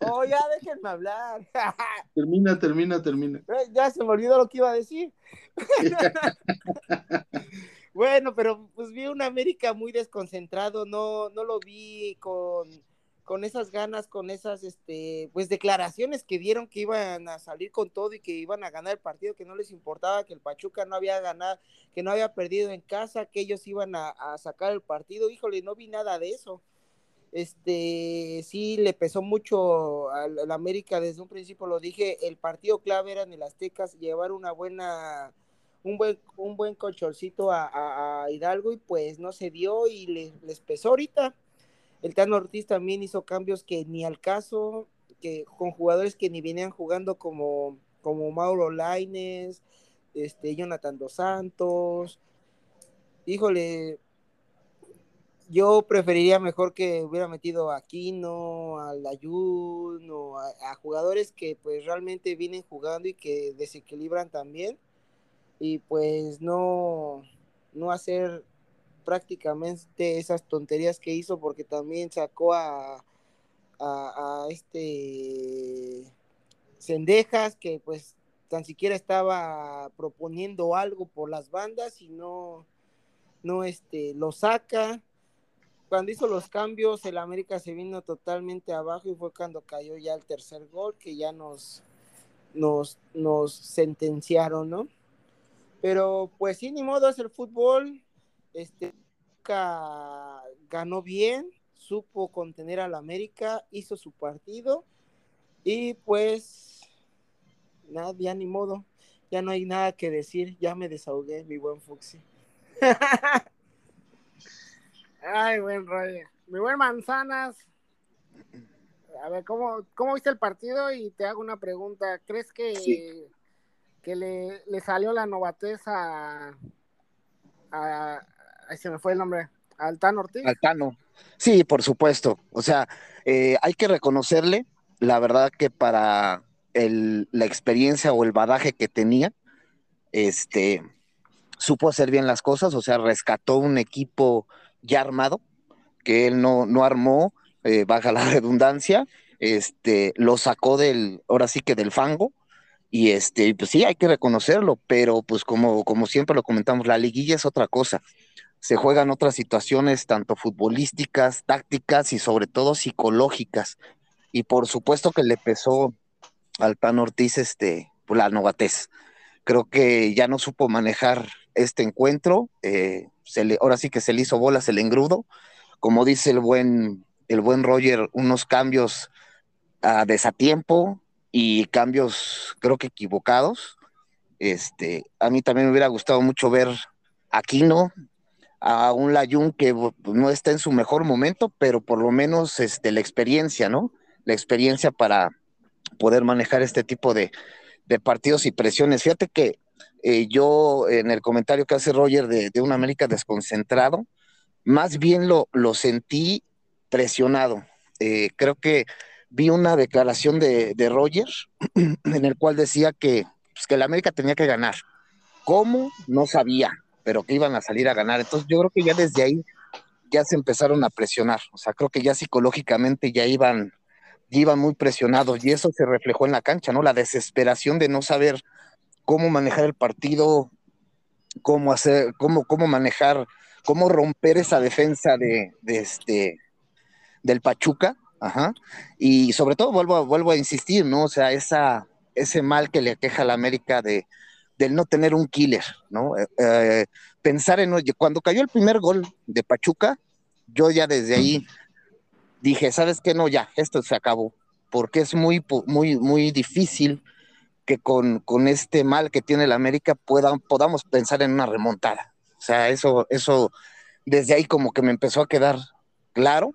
Oh, ya déjenme hablar. termina, termina, termina. Ya se me olvidó lo que iba a decir. bueno, pero pues vi un América muy desconcentrado, no, no lo vi con con esas ganas, con esas este, pues declaraciones que dieron que iban a salir con todo y que iban a ganar el partido, que no les importaba que el Pachuca no había ganado, que no había perdido en casa, que ellos iban a, sacar el partido, híjole, no vi nada de eso. Este, sí le pesó mucho al, América desde un principio, lo dije, el partido clave era en el Aztecas, llevar una buena, un buen, un buen colchorcito a, Hidalgo y pues no se dio y les pesó ahorita el Tano Ortiz también hizo cambios que ni al caso, que con jugadores que ni venían jugando como, como Mauro Laines, este, Jonathan Dos Santos. Híjole, yo preferiría mejor que hubiera metido a Aquino, al Ayun, o a, jugadores que pues realmente vienen jugando y que desequilibran también. Y pues no, no hacer prácticamente esas tonterías que hizo porque también sacó a, a, este Cendejas que pues tan siquiera estaba proponiendo algo por las bandas y no, no este, lo saca. Cuando hizo los cambios, el América se vino totalmente abajo y fue cuando cayó ya el tercer gol que ya nos, nos, nos sentenciaron, ¿no? Pero pues sí, ni modo, es el fútbol, este, ganó bien, supo contener al América, hizo su partido y pues nada, ya ni modo, ya no hay nada que decir, ya me desahogué, mi buen Fuxi. Ay, buen rollo. Mi buen Manzanas. A ver, ¿cómo, ¿cómo viste el partido? Y te hago una pregunta. ¿Crees que, que le, le, salió la novatez a, a, Ahí se me fue el nombre. Altano Ortiz. Altano. Sí, por supuesto. O sea, eh, hay que reconocerle, la verdad que para el, la experiencia o el badaje que tenía, este, supo hacer bien las cosas, o sea, rescató un equipo ya armado, que él no, no armó, eh, baja la redundancia, este, lo sacó del, ahora sí que del fango, y este, pues sí, hay que reconocerlo, pero pues como, como siempre lo comentamos, la liguilla es otra cosa se juegan otras situaciones, tanto futbolísticas, tácticas y sobre todo psicológicas. Y por supuesto que le pesó al Tan Ortiz este, pues, la novatez. Creo que ya no supo manejar este encuentro. Eh, se le, ahora sí que se le hizo bolas el engrudo. Como dice el buen, el buen Roger, unos cambios a desatiempo y cambios creo que equivocados. Este, a mí también me hubiera gustado mucho ver a Aquino, a un Layun que no está en su mejor momento, pero por lo menos este, la experiencia, ¿no? La experiencia para poder manejar este tipo de, de partidos y presiones. Fíjate que eh, yo en el comentario que hace Roger de, de un América desconcentrado, más bien lo, lo sentí presionado. Eh, creo que vi una declaración de, de Roger en el cual decía que, pues, que el América tenía que ganar. ¿Cómo? No sabía, pero que iban a salir a ganar. Entonces yo creo que ya desde ahí ya se empezaron a presionar. O sea, creo que ya psicológicamente ya iban iban muy presionados y eso se reflejó en la cancha, ¿no? La desesperación de no saber cómo manejar el partido, cómo hacer, cómo, cómo manejar, cómo romper esa defensa de, este del Pachuca, ajá, y sobre todo vuelvo a, vuelvo a insistir, ¿no? O sea, ese mal que le aqueja a la América de del no tener un killer, ¿no? Eh, eh, pensar en, cuando cayó el primer gol de Pachuca, yo ya desde ahí dije, ¿sabes qué? No, ya, esto se acabó, porque es muy, muy, muy difícil que con, con este mal que tiene la América puedan, podamos pensar en una remontada. O sea, eso, eso desde ahí como que me empezó a quedar claro.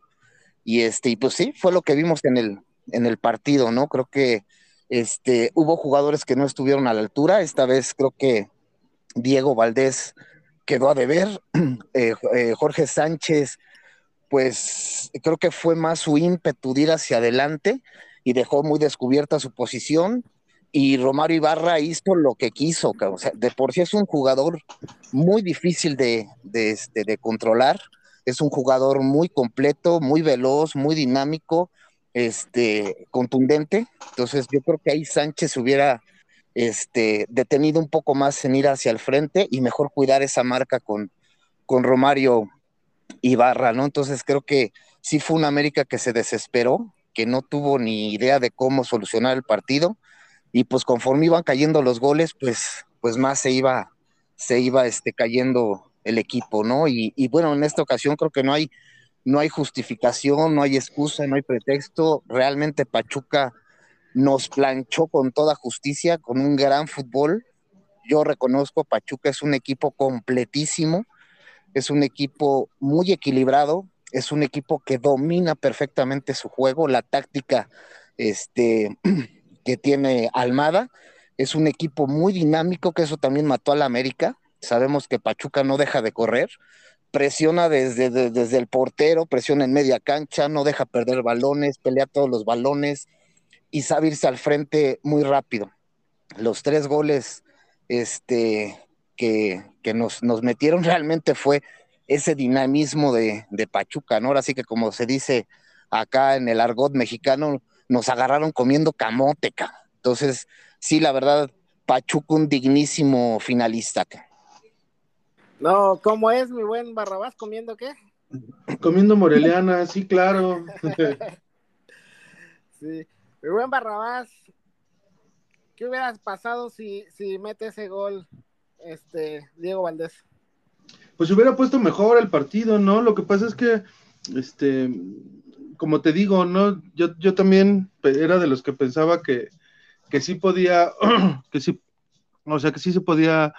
Y este, y pues sí, fue lo que vimos en el, en el partido, ¿no? Creo que este, hubo jugadores que no estuvieron a la altura. Esta vez creo que Diego Valdés quedó a deber. Eh, eh, Jorge Sánchez pues creo que fue más su ímpetu de ir hacia adelante y dejó muy descubierta su posición. Y Romario Ibarra hizo lo que quiso, o sea, de por sí es un jugador muy difícil de, este, de controlar, es un jugador muy completo, muy veloz, muy dinámico, este, contundente. Entonces yo creo que ahí Sánchez hubiera este, detenido un poco más en ir hacia el frente y mejor cuidar esa marca con, con Romario Ibarra, ¿no? Entonces creo que sí fue una América que se desesperó, que no tuvo ni idea de cómo solucionar el partido y pues conforme iban cayendo los goles, pues, pues más se iba, se iba este, cayendo el equipo, ¿no? Y, bueno, en esta ocasión creo que no hay, no hay justificación, no hay excusa, no hay pretexto. Realmente Pachuca nos planchó con toda justicia, con un gran fútbol. Yo reconozco, Pachuca es un equipo completísimo es un equipo muy equilibrado, es un equipo que domina perfectamente su juego, la táctica este, que tiene Almada, es un equipo muy dinámico, que eso también mató a la América, sabemos que Pachuca no deja de correr, presiona desde, desde el portero, presiona en media cancha, no deja perder balones, pelea todos los balones y sabe irse al frente muy rápido. Los tres goles este, que, nos, nos, metieron realmente fue ese dinamismo de, de, Pachuca, ¿no? Ahora sí que como se dice acá en el argot mexicano, nos agarraron comiendo camoteca. Entonces, sí, la verdad, Pachuca un dignísimo finalista. No, ¿cómo es mi buen Barrabás comiendo qué? Comiendo moreliana, sí, claro. sí, mi buen Barrabás, ¿qué hubieras pasado si, si mete ese gol este, Diego Valdés. Pues hubiera puesto mejor el partido, ¿no? Lo que pasa es que, este, como te digo, ¿no? Yo, yo también era de los que pensaba que, que sí podía, que sí, o sea, que sí se podía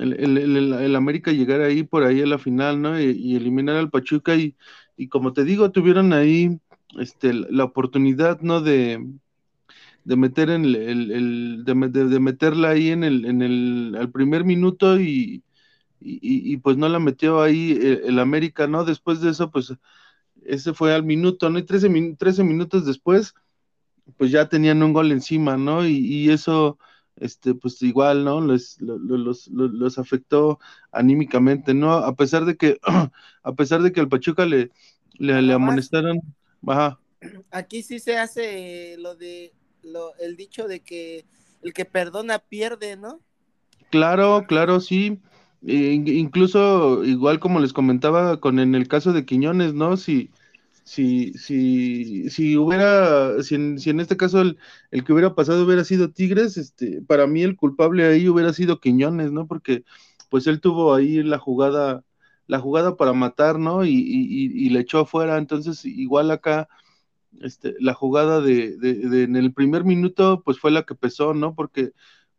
el, el, el, América llegar ahí por ahí a la final, ¿no? Y, eliminar al Pachuca y, y, como te digo, tuvieron ahí este, la oportunidad, ¿no? De, de meter en el, el de, de, meterla ahí en el, en el al primer minuto y, y, y, pues no la metió ahí el, el, América, ¿no? Después de eso, pues ese fue al minuto, ¿no? Y 13, 13 minutos después, pues ya tenían un gol encima, ¿no? Y, y eso, este, pues igual, ¿no? Les, los, los, los, afectó anímicamente, ¿no? A pesar de que, a pesar de que al Pachuca le, le, le amonestaron, baja. Aquí sí se hace lo de el dicho de que el que perdona pierde, ¿no? Claro, claro, sí. Incluso, igual como les comentaba con en el caso de Quiñones, ¿no? Si, si, si, si hubiera, si en, si en este caso el, el, que hubiera pasado hubiera sido Tigres, este, para mí el culpable ahí hubiera sido Quiñones, ¿no? Porque pues él tuvo ahí la jugada, la jugada para matar, ¿no? Y, y, le echó afuera, entonces igual acá, este, la jugada de, de, en el primer minuto, pues fue la que pesó, ¿no? Porque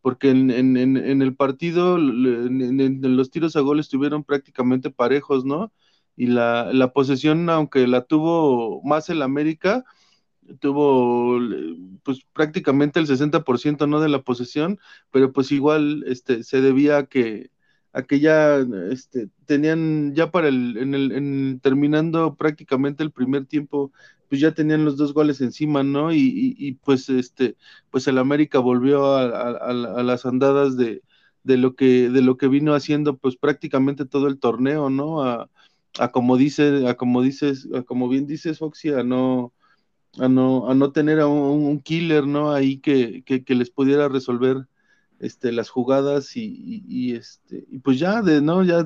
porque en, en, en el partido en, los tiros a gol estuvieron prácticamente parejos, ¿no? Y la, la posesión, aunque la tuvo más el América, tuvo pues prácticamente el 60% no de la posesión, pero pues igual este se debía a que a que ya este tenían ya para el en el en, terminando prácticamente el primer tiempo pues ya tenían los dos goles encima, ¿no? Y, y, pues este pues el América volvió a, a, las andadas de, de lo que de lo que vino haciendo pues prácticamente todo el torneo, ¿no? A, a como dice, a como dices, a como bien dices Foxy, a no a no, a no tener a un, killer, ¿no? Ahí que, que, les pudiera resolver este, las jugadas y, y, este, y pues ya, de, ¿no? Ya,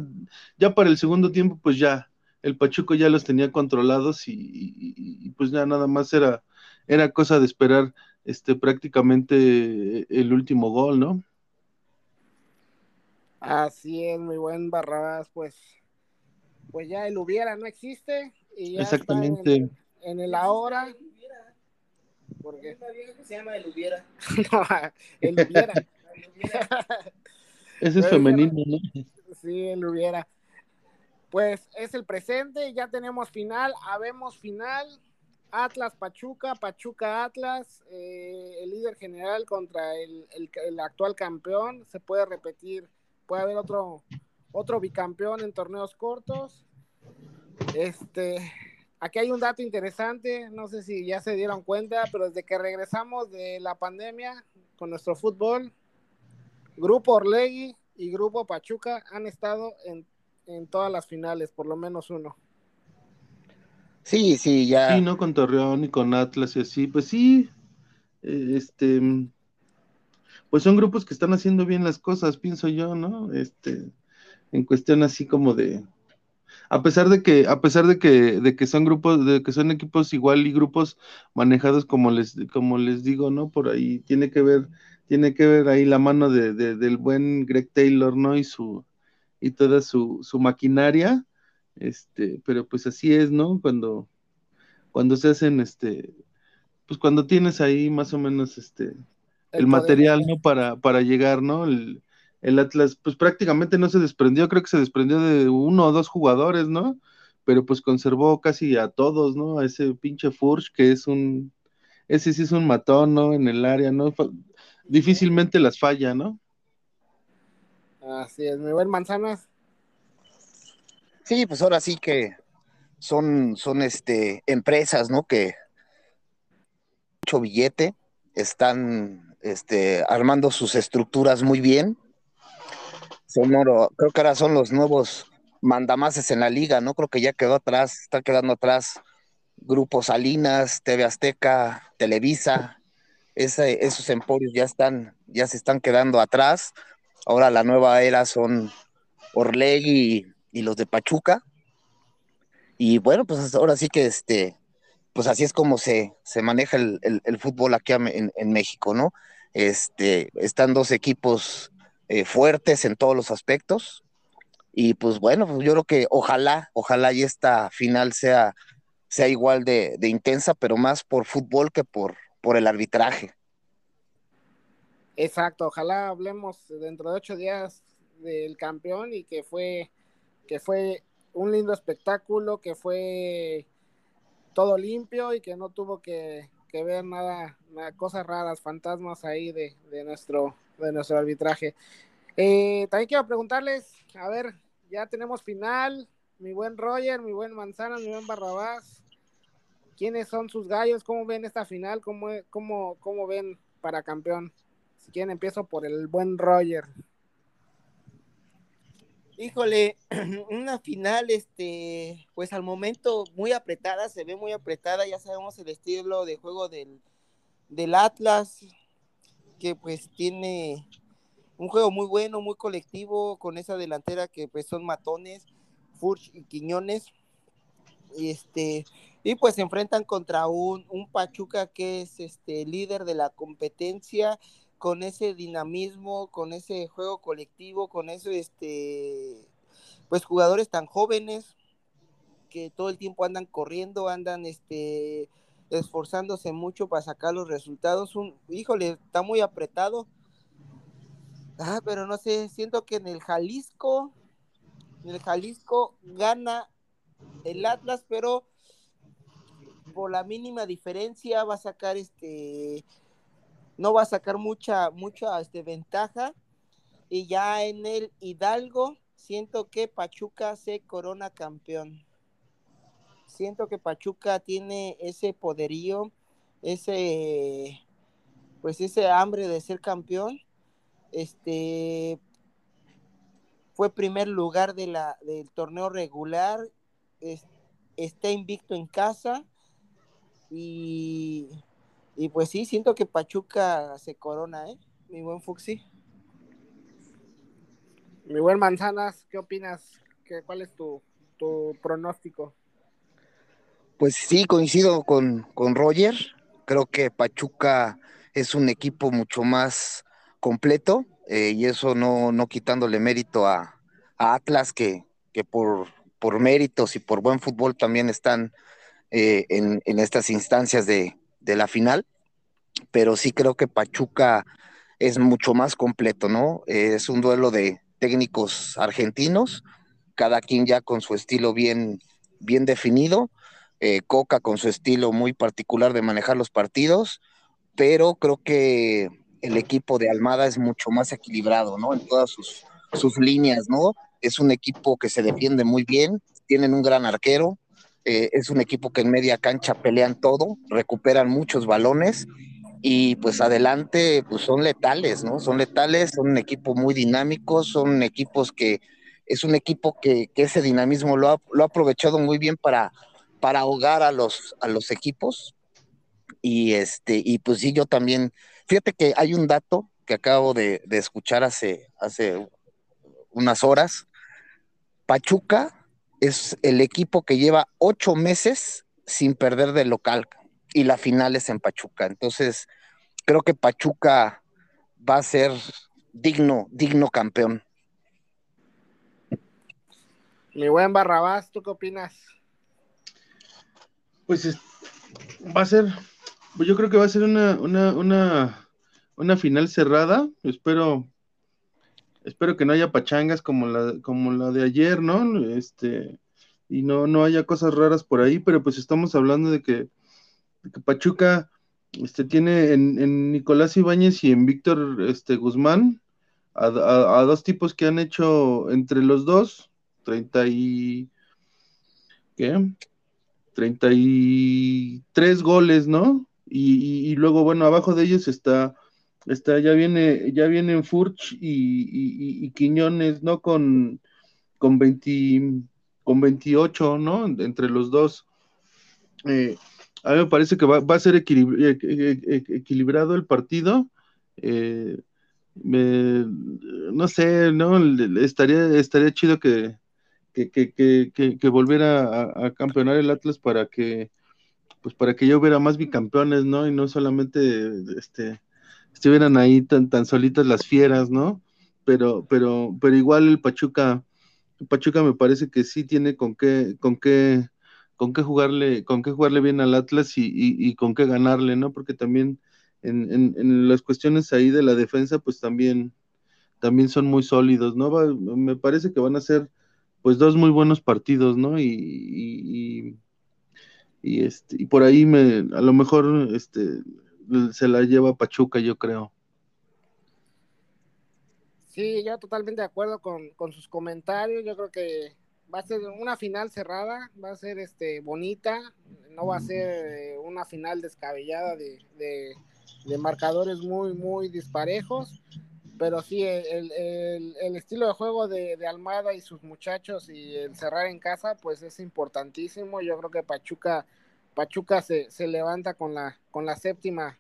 ya para el segundo tiempo, pues ya, el Pachuco ya los tenía controlados y, y, pues ya nada más era, era cosa de esperar este, prácticamente el último gol, ¿no? Así es, muy buen Barrabás, pues, pues ya el hubiera no existe y ya Exactamente. en, en el ahora porque se llama el hubiera. no, el hubiera. Ese es femenino, ¿no? Sí, el hubiera. Pues es el presente, ya tenemos final, habemos final. Atlas Pachuca, Pachuca Atlas, eh, el líder general contra el, el, actual campeón. Se puede repetir, puede haber otro, otro bicampeón en torneos cortos. Este, Aquí hay un dato interesante, no sé si ya se dieron cuenta, pero desde que regresamos de la pandemia con nuestro fútbol, Grupo Orlegui y Grupo Pachuca han estado en, todas las finales, por lo menos uno. Sí, sí, ya. Sí, no con Torreón y con Atlas y así, pues sí, eh, este, pues son grupos que están haciendo bien las cosas, pienso yo, ¿no? Este, en cuestión así como de, a pesar de que, a pesar de que, de que son grupos, de que son equipos igual y grupos manejados como les, como les digo, ¿no? Por ahí tiene que ver, tiene que ver ahí la mano de, del buen Greg Taylor, ¿no? Y su, y toda su, su maquinaria, este, pero pues así es, ¿no? Cuando, cuando se hacen, este, pues cuando tienes ahí más o menos, este, el, material, ¿no? Para, para llegar, ¿no? El, el Atlas, pues prácticamente no se desprendió, creo que se desprendió de uno o dos jugadores, ¿no? Pero pues conservó casi a todos, ¿no? A ese pinche Furch, que es un, ese sí es un matón, ¿no? En el área, ¿no? Difícilmente las falla, ¿no? Así es, mi buen Manzanas. Sí, pues ahora sí que son, son este, empresas, ¿no? Que mucho billete, están este, armando sus estructuras muy bien Sonoro, creo que ahora son los nuevos mandamases en la liga, ¿no? Creo que ya quedó atrás, está quedando atrás Grupo Salinas, TV Azteca, Televisa, esos emporios ya están, ya se están quedando atrás. Ahora la nueva era son Orlegui y, los de Pachuca. Y bueno, pues ahora sí que este, pues así es como se, se maneja el, fútbol aquí en, en, México, ¿no? Este, están dos equipos eh, fuertes en todos los aspectos. Y pues bueno, pues yo creo que ojalá, ojalá y esta final sea, sea igual de, intensa, pero más por fútbol que por, por el arbitraje. Exacto, ojalá hablemos dentro de ocho días del campeón y que fue, que fue un lindo espectáculo, que fue todo limpio y que no tuvo que, ver nada, nada, cosas raras, fantasmas ahí de, de nuestro de nuestro arbitraje. Eh, también quiero preguntarles, a ver, ya tenemos final, mi buen Roger, mi buen Manzana, mi buen Barrabás, ¿quiénes son sus gallos? ¿Cómo ven esta final? ¿Cómo, cómo, cómo ven para campeón? Si quieren, empiezo por el buen Roger. Híjole, una final, este, pues al momento muy apretada, se ve muy apretada, ya sabemos el estilo de juego del, del Atlas, que pues tiene un juego muy bueno, muy colectivo, con esa delantera que pues son matones, Furch y Quiñones. Y este, y pues se enfrentan contra un, un Pachuca que es este líder de la competencia, con ese dinamismo, con ese juego colectivo, con ese, este, pues jugadores tan jóvenes que todo el tiempo andan corriendo, andan, este, esforzándose mucho para sacar los resultados. Un, híjole, está muy apretado. Ah, pero no sé, siento que en el Jalisco, en el Jalisco gana el Atlas, pero por la mínima diferencia va a sacar este no va a sacar mucha mucha este ventaja y ya en el Hidalgo siento que Pachuca se corona campeón. Siento que Pachuca tiene ese poderío, ese pues ese hambre de ser campeón. Este fue primer lugar de la, del torneo regular, está invicto en casa y, pues sí, siento que Pachuca se corona, ¿eh? Mi buen Fuxi. Mi buen Manzanas, ¿qué opinas? ¿Qué, ¿Cuál es tu, pronóstico? Pues sí, coincido con, con Roger. Creo que Pachuca es un equipo mucho más completo eh, y eso no, no quitándole mérito a, Atlas que, que por, por méritos y por buen fútbol también están eh, en, estas instancias de, la final, pero sí creo que Pachuca es mucho más completo, ¿no? es un duelo de técnicos argentinos, cada quien ya con su estilo bien, bien definido, eh, Coca con su estilo muy particular de manejar los partidos, pero creo que el equipo de Almada es mucho más equilibrado, ¿no? En todas sus, sus líneas, ¿no? Es un equipo que se defiende muy bien, tienen un gran arquero, eh, es un equipo que en media cancha pelean todo, recuperan muchos balones y pues adelante pues son letales, ¿no? Son letales, son un equipo muy dinámico, son equipos que es un equipo que, ese dinamismo lo ha, lo ha, aprovechado muy bien para, para ahogar a los, a los equipos. Y este, y pues sí, yo también, fíjate que hay un dato que acabo de, de escuchar hace, hace unas horas. Pachuca es el equipo que lleva ocho meses sin perder de local y la final es en Pachuca. Entonces, creo que Pachuca va a ser digno, digno campeón. Mi buen Barrabás, ¿tú qué opinas? Pues va a ser, yo creo que va a ser una, una, una, una final cerrada. Espero espero que no haya pachangas como la, como la de ayer, ¿no? Este, y no, no haya cosas raras por ahí, pero pues estamos hablando de que, Pachuca este, tiene en, Nicolás Ibáñez y en Víctor este, Guzmán a, dos tipos que han hecho entre los dos 30 y ¿qué? 33 goles, ¿no? y, y, luego, bueno, abajo de ellos está Está, ya viene, ya vienen Furch y, Quiñones, ¿no? Con, con, 20, con 28, ¿no? Entre los dos. Eh, a mí me parece que va, a ser eh, eh, equilibrado el partido. no sé, ¿no? Estaría, estaría chido que, que, volviera a, campeonar el Atlas para que, pues para que yo hubiera más bicampeones, ¿no? Y no solamente este estuvieran ahí tan, tan solitas las fieras, ¿no? Pero, pero, pero igual el Pachuca, el Pachuca me parece que sí tiene con qué, con qué, con qué jugarle, con qué jugarle bien al Atlas y, y, con qué ganarle, ¿no? Porque también en, en, en, las cuestiones ahí de la defensa, pues también, también son muy sólidos, ¿no? me parece que van a ser pues dos muy buenos partidos, ¿no? Y, y, y, este, y por ahí me, a lo mejor este, se la lleva Pachuca, yo creo. Sí, yo totalmente de acuerdo con, sus comentarios. Yo creo que va a ser una final cerrada, va a ser este bonita, no va a ser eh, una final descabellada de, de, marcadores muy, muy disparejos, pero sí el, el, estilo de juego de, de, Almada y sus muchachos y el cerrar en casa, pues es importantísimo. Yo creo que Pachuca Pachuca se, se levanta con la, con la séptima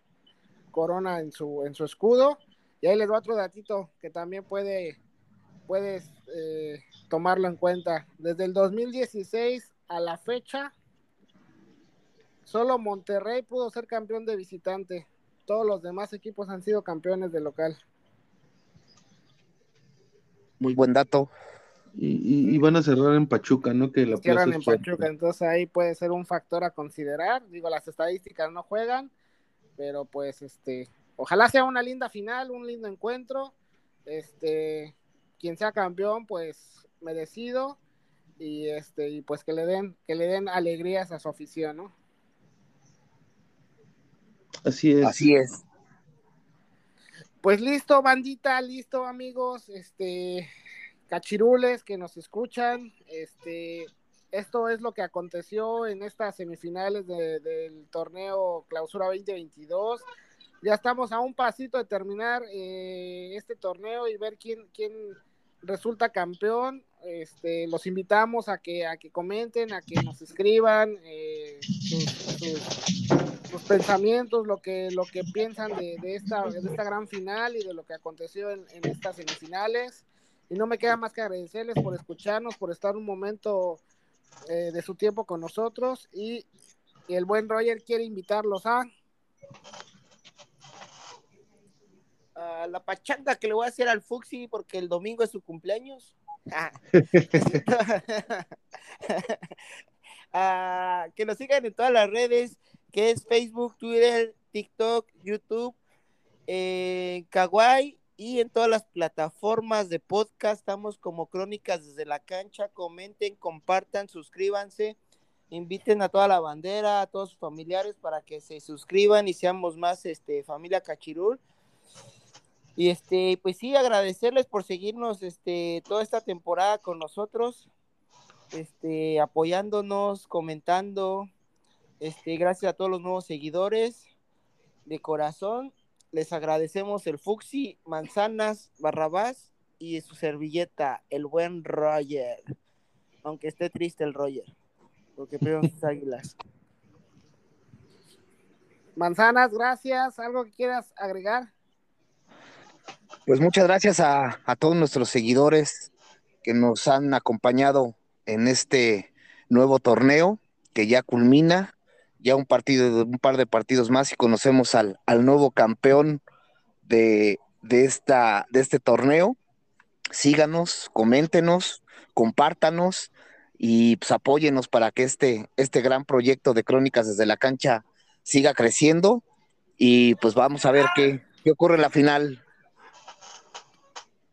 corona en su, en su escudo. Y ahí les doy otro datito que también puede, puedes eh, tomarlo en cuenta. Desde el 2016 a la fecha, solo Monterrey pudo ser campeón de visitante. todos los demás equipos han sido campeones de local. Muy buen dato. Y, van a cerrar en Pachuca, ¿no? Que la Cierran en Pachuca, entonces ahí puede ser un factor a considerar. Digo, las estadísticas no juegan, pero pues este, ojalá sea una linda final, un lindo encuentro. Este, quien sea campeón, pues merecido y este y pues que le den que le den alegrías a su afición, ¿no? Así es. Así es. Pues listo, bandita, listo, amigos, este cachirules que nos escuchan, este esto es lo que aconteció en estas semifinales del torneo Clausura 2022. Ya estamos a un pasito de terminar eh, este torneo y ver quién, quién resulta campeón. Este, los invitamos a que, a que comenten, a que nos escriban eh, sus, pensamientos, lo que, lo que piensan de, esta, de esta gran final y de lo que aconteció en, estas semifinales. Y no me queda más que agradecerles por escucharnos, por estar un momento eh, de su tiempo con nosotros. Y, el buen Roger quiere invitarlos a la pachanga que le voy a hacer al Fuxi porque el domingo es su cumpleaños. Ah, que nos sigan en todas las redes, que es Facebook, Twitter, TikTok, YouTube, eh, Kawaii y en todas las plataformas de podcast. Estamos como Crónicas desde la cancha. Comenten, compartan, suscríbanse. Inviten a toda la bandera, a todos sus familiares para que se suscriban y seamos más este, familia Cachirul. Y este, pues sí, agradecerles por seguirnos este, toda esta temporada con nosotros, este, apoyándonos, comentando. Este, gracias a todos los nuevos seguidores de corazón. Les agradecemos el Fuxi, Manzanas, Barrabás y su servilleta, el buen Roger. Aunque esté triste el Roger, porque veo sus águilas. Manzanas, gracias. ¿Algo que quieras agregar? Pues muchas gracias a, todos nuestros seguidores que nos han acompañado en este nuevo torneo que ya culmina, ya un partido, un par de partidos más y conocemos al, al nuevo campeón de, esta, de este torneo. Síganos, coméntenos, compártanos y pues apóyenos para que este, este gran proyecto de Crónicas desde la cancha siga creciendo y pues vamos a ver qué, qué ocurre en la final.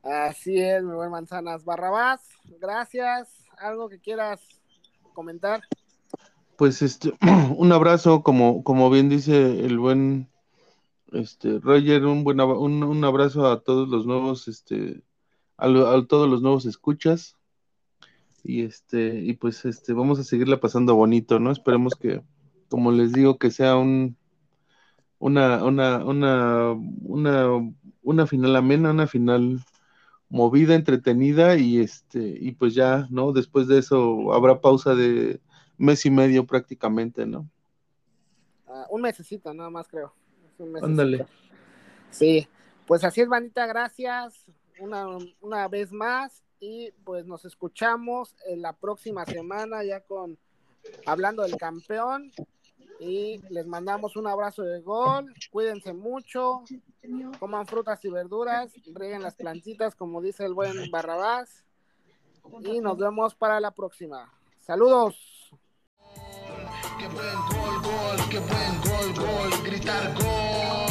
Así es, mi buen Manzanas. Barrabás, gracias. ¿Algo que quieras comentar? Pues este, un abrazo, como, como bien dice el buen este Roger, un buen un, abrazo a todos los nuevos, este, a, todos los nuevos escuchas. Y este, y pues este, vamos a seguirla pasando bonito, ¿no? Esperemos que, como les digo, que sea un una, una, una, una, una final amena, una final movida, entretenida y este, y pues ya, ¿no? Después de eso habrá pausa de mes y medio prácticamente, ¿no? Ah, un mesecito, nada más creo. Ándale. Sí, pues así es, Vanita, gracias una, una vez más y pues nos escuchamos en la próxima semana ya con hablando del campeón y les mandamos un abrazo de gol. Cuídense mucho, coman frutas y verduras, rieguen las plantitas, como dice el buen Barrabás. Y nos vemos para la próxima. Saludos. Qué buen gol, gol, qué buen gol, gol, gritar gol.